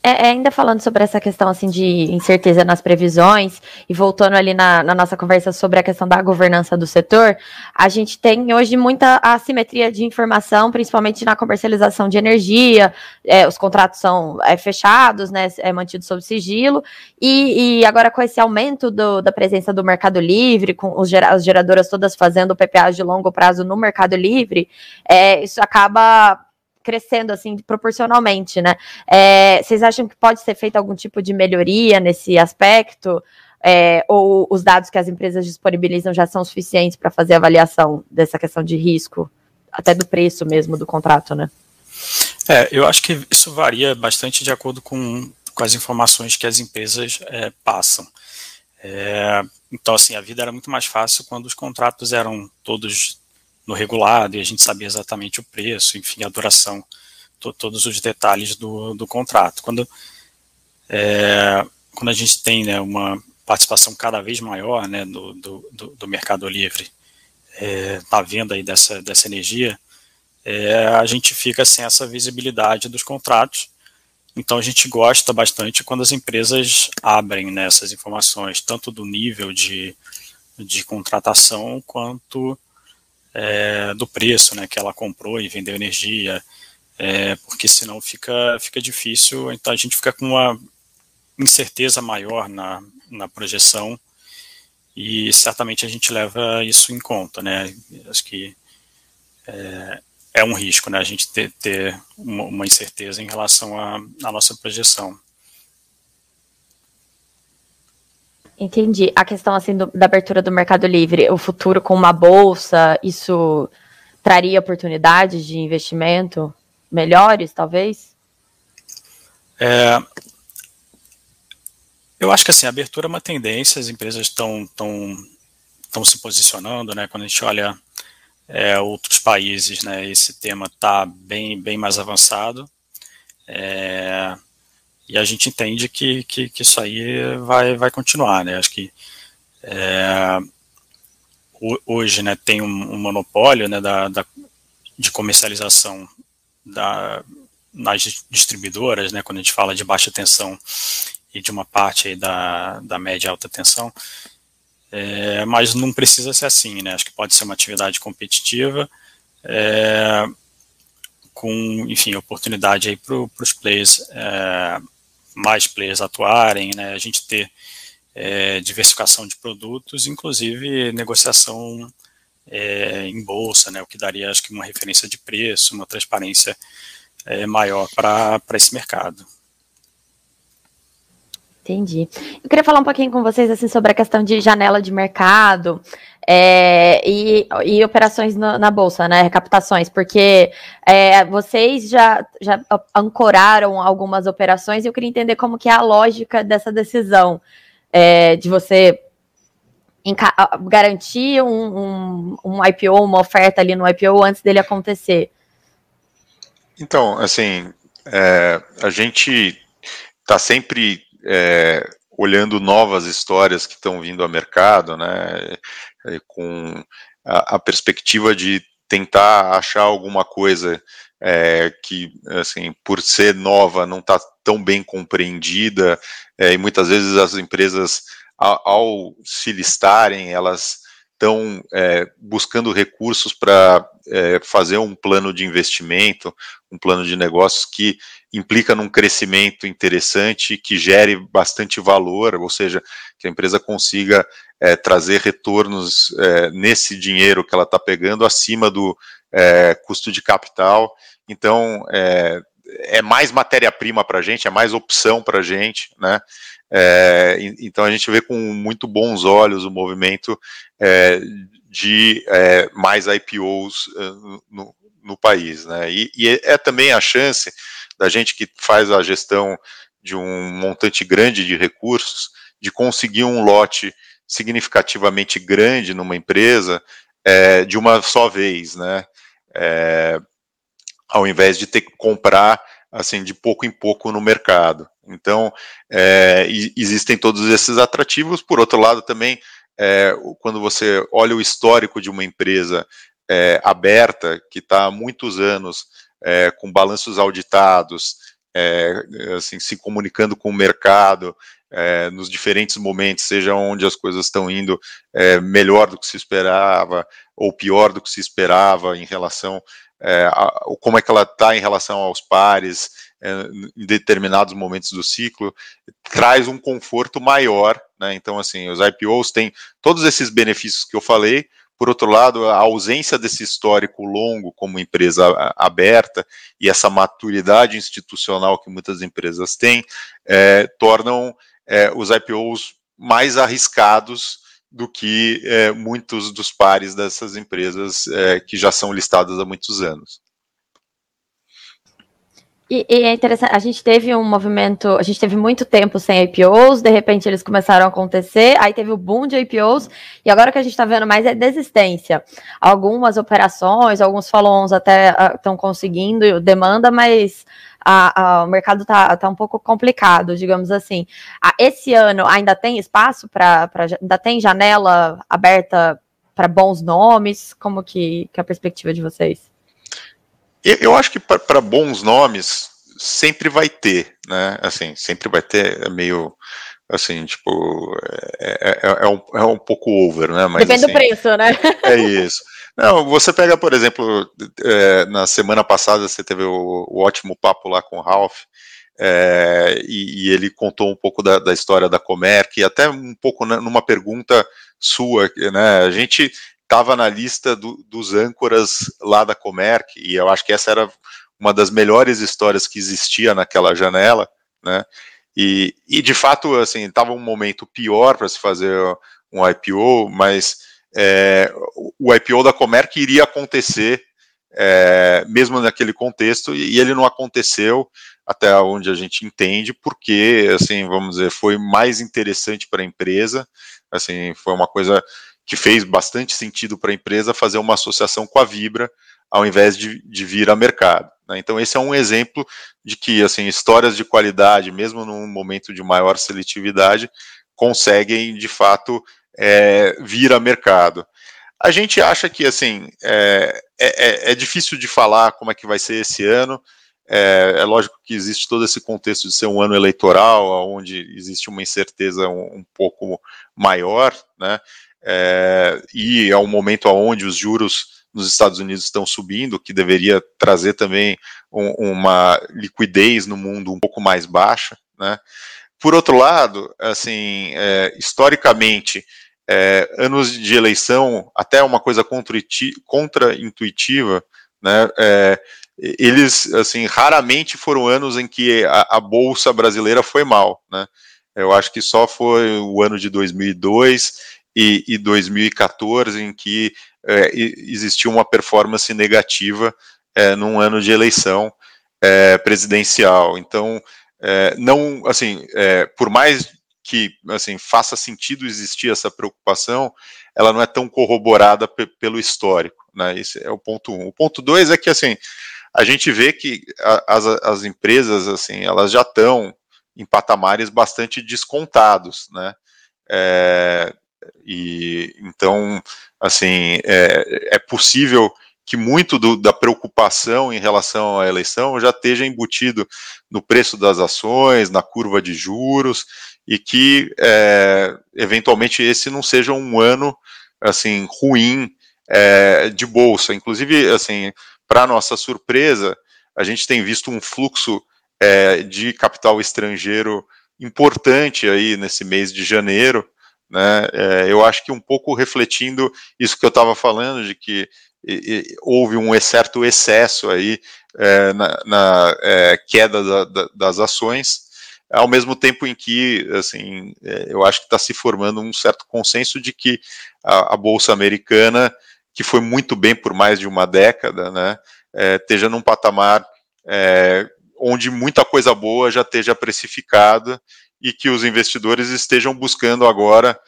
É, é, ainda falando sobre essa questão assim de incerteza nas previsões e voltando ali na, na, nossa conversa sobre a questão da governança do setor, a gente tem hoje muita assimetria de informação, principalmente na comercialização de energia. É, os contratos são é, fechados, né, é mantido sob sigilo e, e agora com esse aumento do, da presença do Mercado Livre, com os, as geradoras todas fazendo PPA de longo prazo no Mercado Livre, é, isso acaba crescendo assim proporcionalmente, né? É, vocês acham que pode ser feita algum tipo de melhoria nesse aspecto? É, ou os dados que as empresas disponibilizam já são suficientes para fazer avaliação dessa questão de risco, até do preço mesmo do contrato, né? É, eu acho que isso varia bastante de acordo com, com as informações que as empresas é, passam. É, então, assim, a vida era muito mais fácil quando os contratos eram todos no regulado e a gente sabia exatamente o preço, enfim, a duração, to, todos os detalhes do, do contrato. Quando, é, quando a gente tem né, uma participação cada vez maior né, do, do, do Mercado Livre é, na venda aí dessa, dessa energia, é, a gente fica sem essa visibilidade dos contratos. Então a gente gosta bastante quando as empresas abrem né, essas informações, tanto do nível de, de contratação quanto é, do preço né, que ela comprou e vendeu energia, é, porque senão fica, fica difícil, então a gente fica com uma incerteza maior na, na projeção e certamente a gente leva isso em conta, né? Acho que é, é um risco, né? A gente ter, ter uma, uma incerteza em relação à nossa projeção. Entendi. A questão assim do, da abertura do Mercado Livre, o futuro com uma bolsa, isso traria oportunidades de investimento melhores, talvez? É, eu acho que assim, a abertura é uma tendência, as empresas estão tão, tão se posicionando, né? Quando a gente olha é, outros países, né? Esse tema está bem, bem mais avançado. É, e a gente entende que, que, que, isso aí vai, vai continuar, né? Acho que é, hoje né, tem um, um monopólio né, da, da, de comercialização da, nas distribuidoras, né, quando a gente fala de baixa tensão e de uma parte da, da média e alta tensão, é, mas não precisa ser assim, né? Acho que pode ser uma atividade competitiva, é, com, enfim, oportunidade aí para os players, é, mais players atuarem, né? A gente ter é, diversificação de produtos, inclusive negociação é, em bolsa, né? O que daria, acho que, uma referência de preço, uma transparência é, maior para esse mercado. Entendi. Eu queria falar um pouquinho com vocês assim sobre a questão de janela de mercado é, e, e, operações no, na bolsa, né? Recaptações, porque é, vocês já, já ancoraram algumas operações e eu queria entender como que é a lógica dessa decisão é, de você garantir um, um, um IPO, uma oferta ali no IPO antes dele acontecer. Então, assim, é, a gente está sempre é, olhando novas histórias que estão vindo ao mercado, né, com a, a, perspectiva de tentar achar alguma coisa é, que, assim, por ser nova, não está tão bem compreendida, é, e muitas vezes as empresas, ao, ao se listarem, elas estão é, buscando recursos para é, fazer um plano de investimento, um plano de negócios que implica num crescimento interessante, que gere bastante valor, ou seja, que a empresa consiga é, trazer retornos é, nesse dinheiro que ela está pegando acima do é, custo de capital. Então, é, é mais matéria-prima para a gente, é mais opção para a gente, né? É, então a gente vê com muito bons olhos o movimento é, de é, mais IPOs é, no, no, país, né? E, e, é também a chance da gente que faz a gestão de um montante grande de recursos de conseguir um lote significativamente grande numa empresa é, de uma só vez, né? É, ao invés de ter que comprar assim de pouco em pouco no mercado. Então, é, existem todos esses atrativos. Por outro lado, também, é, quando você olha o histórico de uma empresa é, aberta, que está há muitos anos é, com balanços auditados, é, assim, se comunicando com o mercado, é, nos diferentes momentos, seja onde as coisas estão indo é, melhor do que se esperava ou pior do que se esperava em relação é, a, como é que ela está em relação aos pares é, em determinados momentos do ciclo, traz um conforto maior, né? Então, assim, os IPOs têm todos esses benefícios que eu falei. Por outro lado, a ausência desse histórico longo como empresa aberta e essa maturidade institucional que muitas empresas têm é, tornam é, os IPOs mais arriscados do que é, muitos dos pares dessas empresas é, que já são listadas há muitos anos. E, e, é interessante, a gente teve um movimento, a gente teve muito tempo sem IPOs, de repente eles começaram a acontecer, aí teve o boom de IPOs, e agora o que a gente está vendo mais é desistência. Algumas operações, alguns follow-ons até estão uh, conseguindo demanda, mas o mercado está tá um pouco complicado, digamos assim. Ah, esse ano ainda tem espaço para, ainda tem janela aberta para bons nomes? Como que, que é a perspectiva de vocês? Eu acho que para bons nomes sempre vai ter, né? Assim, sempre vai ter é meio assim, tipo, é, é, é, um, é um pouco over, né? Mas, Depende assim, do preço, né? É isso. Não, você pega, por exemplo, é, na semana passada você teve o, o, ótimo papo lá com o Ralph, é, e, e, ele contou um pouco da, da história da Comerc, e até um pouco numa pergunta sua, né? A gente estava na lista do, dos âncoras lá da Comerc, e eu acho que essa era uma das melhores histórias que existia naquela janela, né? E, e de fato, assim, estava um momento pior para se fazer um IPO, mas é, o IPO da Comerc iria acontecer é, mesmo naquele contexto, e ele não aconteceu até onde a gente entende, porque, assim, vamos dizer, foi mais interessante para a empresa, assim, foi uma coisa que fez bastante sentido para a empresa fazer uma associação com a Vibra, ao invés de, de vir a mercado. Né? Então, esse é um exemplo de que, assim, histórias de qualidade, mesmo num momento de maior seletividade, conseguem, de fato, é, vir a mercado. A gente acha que, assim, é, é, é, difícil de falar como é que vai ser esse ano, é, é, lógico que existe todo esse contexto de ser um ano eleitoral, onde existe uma incerteza um, um pouco maior, né? É, e é um momento onde os juros nos Estados Unidos estão subindo, que deveria trazer também um, uma liquidez no mundo um pouco mais baixa, né? Por outro lado, assim, é, historicamente, é, anos de eleição, até uma coisa contra-intuitiva, né? É, eles, assim, raramente foram anos em que a, a, bolsa brasileira foi mal, né? Eu acho que só foi o ano de 2002 e, e 2014 em que é, existiu uma performance negativa é, num ano de eleição é, presidencial. Então, é, não, assim, é, por mais que, assim, faça sentido existir essa preocupação, ela não é tão corroborada pelo histórico, né? Esse é o ponto um. O ponto dois é que, assim, a gente vê que as, as empresas, assim, elas já estão em patamares bastante descontados, né? É, e então, assim, é, é possível que muito do, da preocupação em relação à eleição já esteja embutido no preço das ações, na curva de juros, e que é, eventualmente esse não seja um ano assim ruim é, de bolsa. Inclusive, assim, para nossa surpresa, a gente tem visto um fluxo é, de capital estrangeiro importante aí nesse mês de janeiro, né? É, eu acho que um pouco refletindo isso que eu estava falando, de que e, e, houve um certo excesso aí é, na, na é, queda da, da, das ações, ao mesmo tempo em que, assim, é, eu acho que está se formando um certo consenso de que a, a bolsa americana que foi muito bem por mais de uma década, né, é, esteja num patamar é, onde muita coisa boa já esteja precificada e que os investidores estejam buscando agora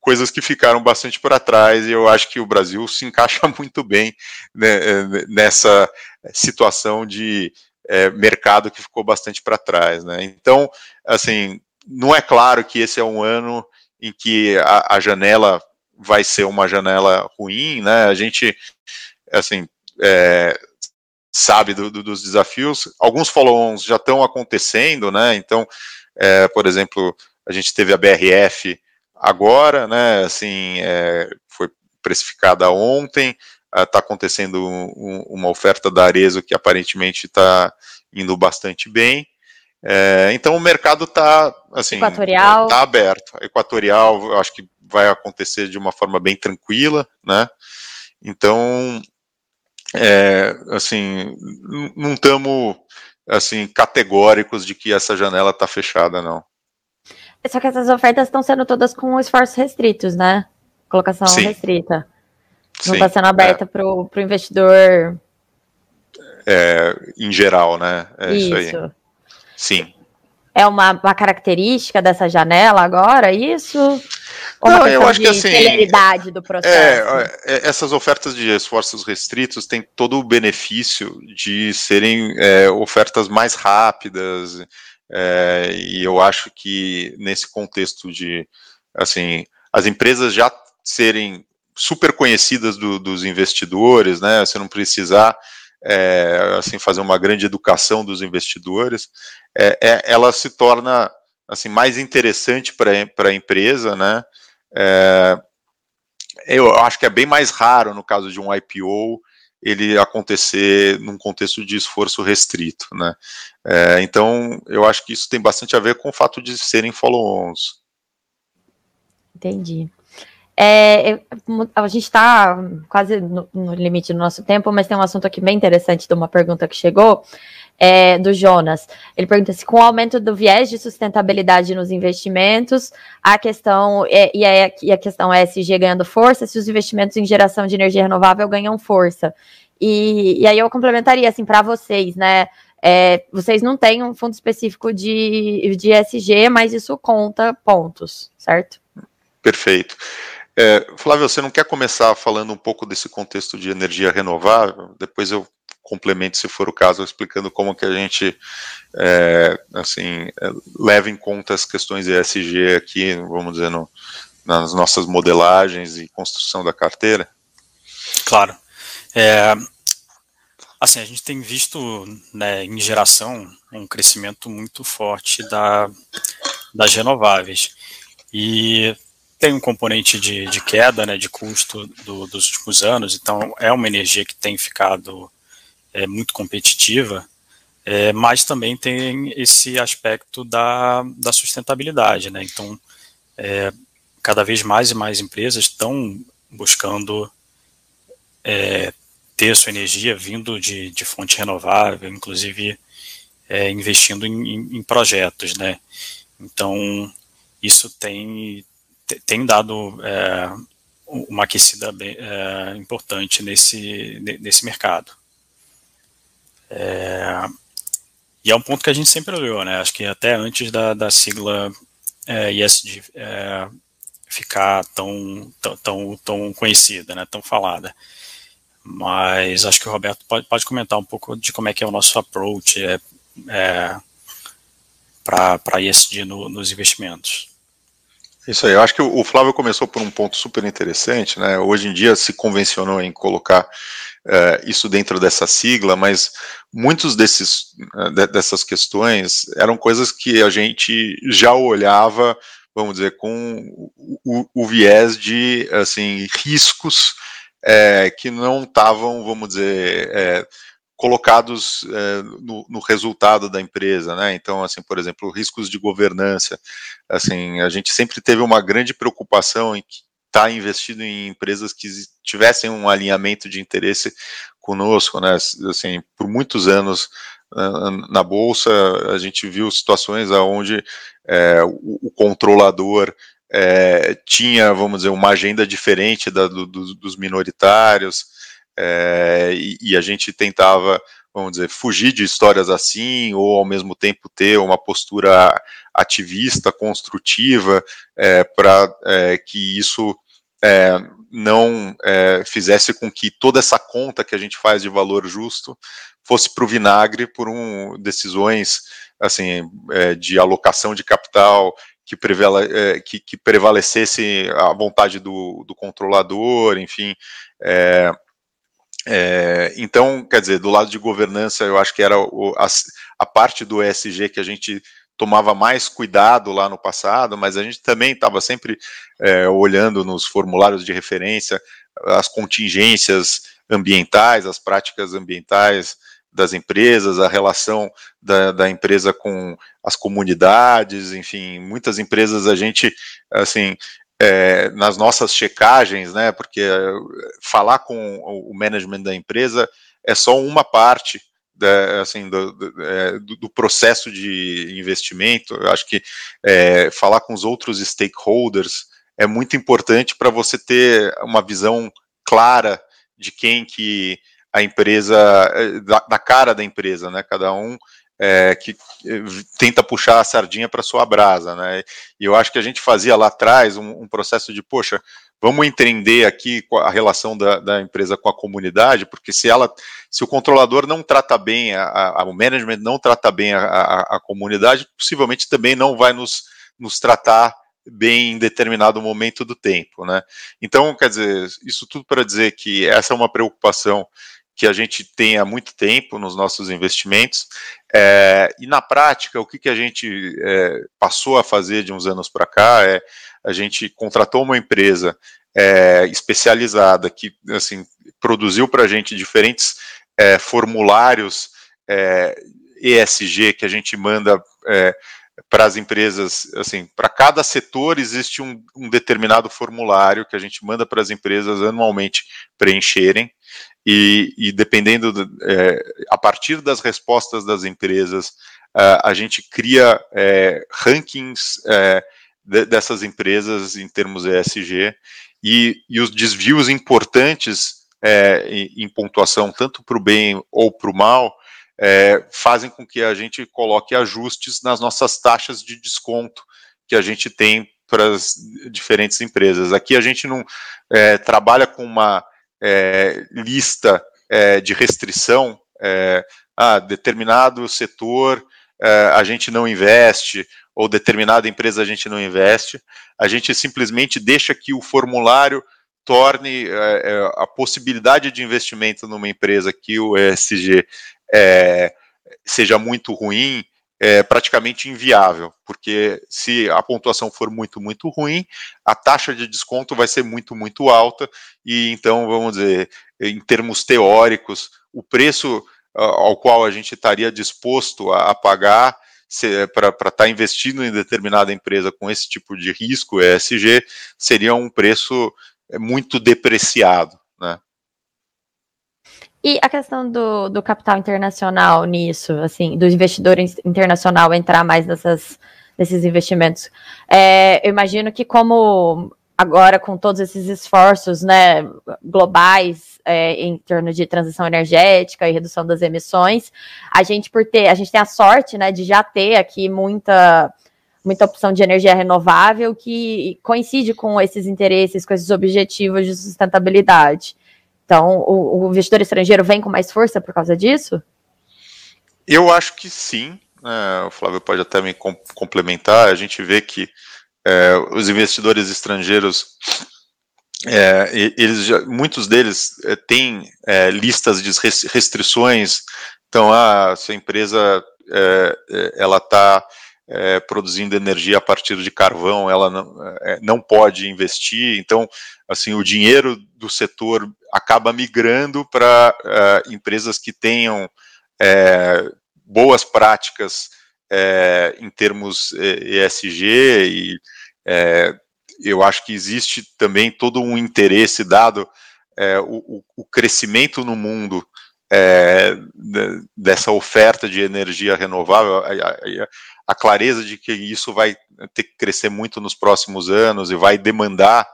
coisas que ficaram bastante para trás, e eu acho que o Brasil se encaixa muito bem né, nessa situação de é, mercado que ficou bastante para trás. Né? Então, assim, não é claro que esse é um ano em que a, a janela vai ser uma janela ruim, né? A gente, assim, é, sabe do, do, dos desafios. Alguns follow-ons já estão acontecendo, né? Então, é, por exemplo, a gente teve a BRF agora, né? Assim, é, foi precificada ontem. Está acontecendo um, uma oferta da Arezo que aparentemente está indo bastante bem. É, então o mercado está assim, equatorial. Tá aberto. Equatorial, eu acho que vai acontecer de uma forma bem tranquila, né? Então, é, assim, não estamos assim categóricos de que essa janela está fechada, não. Só que essas ofertas estão sendo todas com esforços restritos, né? Colocação Sim. restrita. Não está sendo aberta é. para o investidor é, em geral, né? É isso. isso aí. Sim. É uma, uma, característica dessa janela agora, isso? Não, eu acho que assim. Celeridade do processo. É, é, essas ofertas de esforços restritos têm todo o benefício de serem é, ofertas mais rápidas, é, e eu acho que nesse contexto de, assim, as empresas já serem super conhecidas do, dos investidores, né? Você não precisar é, assim fazer uma grande educação dos investidores, é, é, ela se torna assim mais interessante para a empresa, né? É, eu acho que é bem mais raro no caso de um IPO ele acontecer num contexto de esforço restrito, né? É, então eu acho que isso tem bastante a ver com o fato de serem follow-ons. Entendi. É, a gente está quase no, no, limite do nosso tempo, mas tem um assunto aqui bem interessante de uma pergunta que chegou, é, do Jonas. Ele pergunta se com o aumento do viés de sustentabilidade nos investimentos, a questão é, e, a, e a questão ESG ganhando força, se os investimentos em geração de energia renovável ganham força. E, e aí eu complementaria assim para vocês, né? É, vocês não têm um fundo específico de, de ESG, mas isso conta pontos, certo? Perfeito. É, Flávio, você não quer começar falando um pouco desse contexto de energia renovável? Depois eu complemento, se for o caso, explicando como que a gente é, assim é, leva em conta as questões ESG aqui, vamos dizer, no, nas nossas modelagens e construção da carteira. Claro. É, assim, a gente tem visto né, em geração um crescimento muito forte da, das renováveis. E tem um componente de, de queda né, de custo do, dos últimos anos, então é uma energia que tem ficado é, muito competitiva, é, mas também tem esse aspecto da, da sustentabilidade. Né? Então, é, cada vez mais e mais empresas estão buscando é, ter sua energia vindo de, de fonte renovável, inclusive é, investindo em, em, projetos. Né? Então, isso tem tem dado é, uma aquecida bem, é, importante nesse, nesse mercado. É, e é um ponto que a gente sempre olhou, né? Acho que até antes da, da sigla é, é, ficar tão, tão, tão, conhecida, né? tão falada. Mas acho que o Roberto pode, pode comentar um pouco de como é que é o nosso approach é, é, para ESG no, nos investimentos. Isso aí, eu acho que o Flávio começou por um ponto super interessante, né? Hoje em dia se convencionou em colocar uh, isso dentro dessa sigla, mas muitos desses uh, de, dessas questões eram coisas que a gente já olhava, vamos dizer, com o, o viés de assim riscos é, que não estavam, vamos dizer, colocados é, no, no, resultado da empresa, né? Então, assim, por exemplo, riscos de governança. Assim, a gente sempre teve uma grande preocupação em estar tá investido em empresas que tivessem um alinhamento de interesse conosco, né? Assim, por muitos anos na bolsa a gente viu situações onde é, o, o, controlador é, tinha, vamos dizer, uma agenda diferente da, do, do, dos minoritários é, e, e, a gente tentava, vamos dizer, fugir de histórias assim, ou ao mesmo tempo ter uma postura ativista, construtiva, é, para é, que isso é, não é, fizesse com que toda essa conta que a gente faz de valor justo fosse para o vinagre por um, decisões assim é, de alocação de capital que, que, que prevalecesse a vontade do, do controlador, enfim, é, é, então, quer dizer, do lado de governança, eu acho que era o, a, a, parte do ESG que a gente tomava mais cuidado lá no passado, mas a gente também estava sempre é, olhando nos formulários de referência as contingências ambientais, as práticas ambientais das empresas, a relação da, da empresa com as comunidades, enfim, muitas empresas a gente, assim, é, nas nossas checagens, né? Porque é, falar com o management da empresa é só uma parte da, assim, do, do, é, do, processo de investimento. Eu acho que é, falar com os outros stakeholders é muito importante para você ter uma visão clara de quem que a empresa, é, da, da cara da empresa, né? Cada um é, que tenta puxar a sardinha para sua brasa, né? E eu acho que a gente fazia lá atrás um, um processo de, poxa, vamos entender aqui a relação da, da, empresa com a comunidade, porque se ela, se o controlador não trata bem, a, a, o management não trata bem a, a, comunidade, possivelmente também não vai nos, nos tratar bem em determinado momento do tempo, né? Então, quer dizer, isso tudo para dizer que essa é uma preocupação que a gente tem há muito tempo nos nossos investimentos. É, e na prática, o que, que a gente é, passou a fazer de uns anos para cá é a gente contratou uma empresa é, especializada que assim produziu para a gente diferentes é, formulários ESG é, que a gente manda é, para as empresas, assim, para cada setor existe um, um, determinado formulário que a gente manda para as empresas anualmente preencherem e, e dependendo, do, é, a partir das respostas das empresas, a, a gente cria é, rankings é, de, dessas empresas em termos ESG e, e os desvios importantes é, em, em, pontuação, tanto para o bem ou para o mal, é, fazem com que a gente coloque ajustes nas nossas taxas de desconto que a gente tem para as diferentes empresas. Aqui a gente não é, trabalha com uma é, lista é, de restrição, é, ah, determinado setor é, a gente não investe, ou determinada empresa a gente não investe, a gente simplesmente deixa que o formulário torne é, a possibilidade de investimento numa empresa que o ESG seja muito ruim, é praticamente inviável, porque se a pontuação for muito, muito ruim, a taxa de desconto vai ser muito, muito alta, e então, vamos dizer, em termos teóricos, o preço ao qual a gente estaria disposto a, pagar para estar tá investindo em determinada empresa com esse tipo de risco ESG seria um preço muito depreciado. E a questão do, do capital internacional nisso, assim, do investidor internacional entrar mais nessas, nesses investimentos. É, eu imagino que como agora com todos esses esforços né, globais é, em torno de transição energética e redução das emissões, a gente por ter, a gente tem a sorte né, de já ter aqui muita muita opção de energia renovável que coincide com esses interesses, com esses objetivos de sustentabilidade. Então, o, o investidor estrangeiro vem com mais força por causa disso? Eu acho que sim. É, o Flávio pode até me complementar. A gente vê que é, os investidores estrangeiros, é, eles já, muitos deles é, têm é, listas de restrições. Então, a ah, sua empresa é, ela está é, produzindo energia a partir de carvão, ela não, é, não pode investir. Então, assim, o dinheiro do setor acaba migrando para é, empresas que tenham é, boas práticas é, em termos ESG e eu acho que existe também todo um interesse dado o, o, crescimento no mundo é, dessa oferta de energia renovável, a, a, a, clareza de que isso vai ter que crescer muito nos próximos anos e vai demandar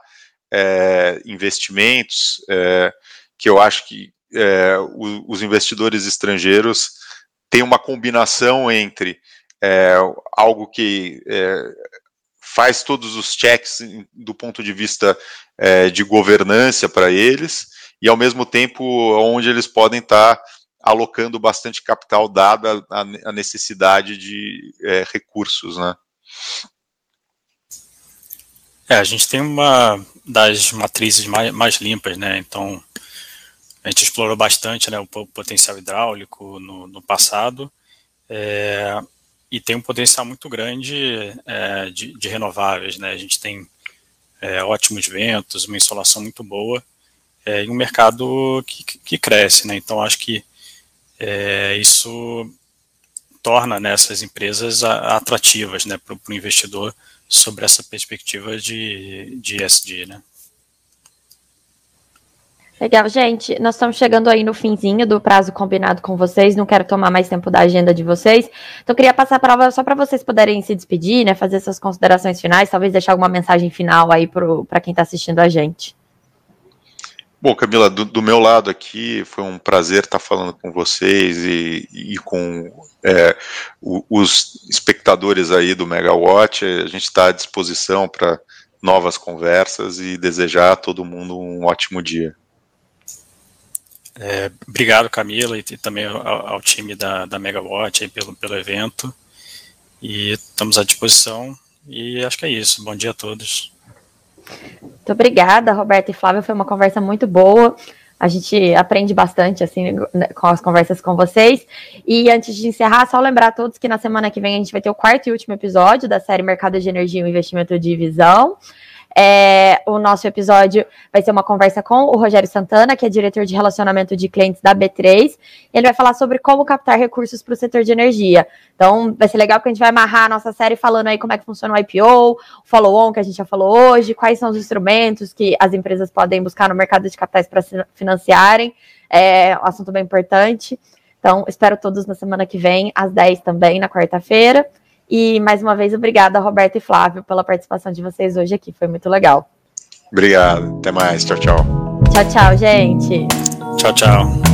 é, investimentos, é, que eu acho que é, os investidores estrangeiros têm uma combinação entre é, algo que é, faz todos os checks do ponto de vista de governança para eles, e ao mesmo tempo onde eles podem estar tá alocando bastante capital dada a, necessidade de é, recursos, né? É, a gente tem uma das matrizes mais, mais limpas, né? Então a gente explorou bastante né, o potencial hidráulico no, no passado é, e tem um potencial muito grande é, de, de, renováveis, né? A gente tem é, ótimos ventos, uma insolação muito boa é, em um mercado que, que cresce, né? Então acho que é, isso torna né, essas empresas atrativas né, para o investidor sobre essa perspectiva de, de ESG, né? Legal, gente. Nós estamos chegando aí no finzinho do prazo combinado com vocês. Não quero tomar mais tempo da agenda de vocês. Então, queria passar a palavra só para vocês poderem se despedir, né? Fazer suas considerações finais, talvez deixar alguma mensagem final aí para quem está assistindo a gente. Bom, Camila, do, do, meu lado aqui, foi um prazer estar falando com vocês e, e com é, os espectadores aí do Megawatt. A gente está à disposição para novas conversas e desejar a todo mundo um ótimo dia. É, obrigado, Camila, e, também ao, ao, time da, da Megawatt pelo, pelo evento. E estamos à disposição. E acho que é isso. Bom dia a todos. Muito obrigada, Roberto e Flávio. Foi uma conversa muito boa. A gente aprende bastante assim com as conversas com vocês. E antes de encerrar, só lembrar a todos que na semana que vem a gente vai ter o quarto e último episódio da série Mercado de Energia e Investimento de Visão. É, o nosso episódio vai ser uma conversa com o Rogério Santana, que é diretor de relacionamento de clientes da B3. Ele vai falar sobre como captar recursos para o setor de energia. Então, vai ser legal porque a gente vai amarrar a nossa série falando aí como é que funciona o IPO, o follow-on que a gente já falou hoje, quais são os instrumentos que as empresas podem buscar no mercado de capitais para financiarem. É um assunto bem importante. Então, espero todos na semana que vem, às 10 também, na quarta-feira. E mais uma vez, obrigada, Roberto e Flávio, pela participação de vocês hoje aqui. Foi muito legal. Obrigado. Até mais. Tchau, tchau. Tchau, tchau, gente. Tchau, tchau.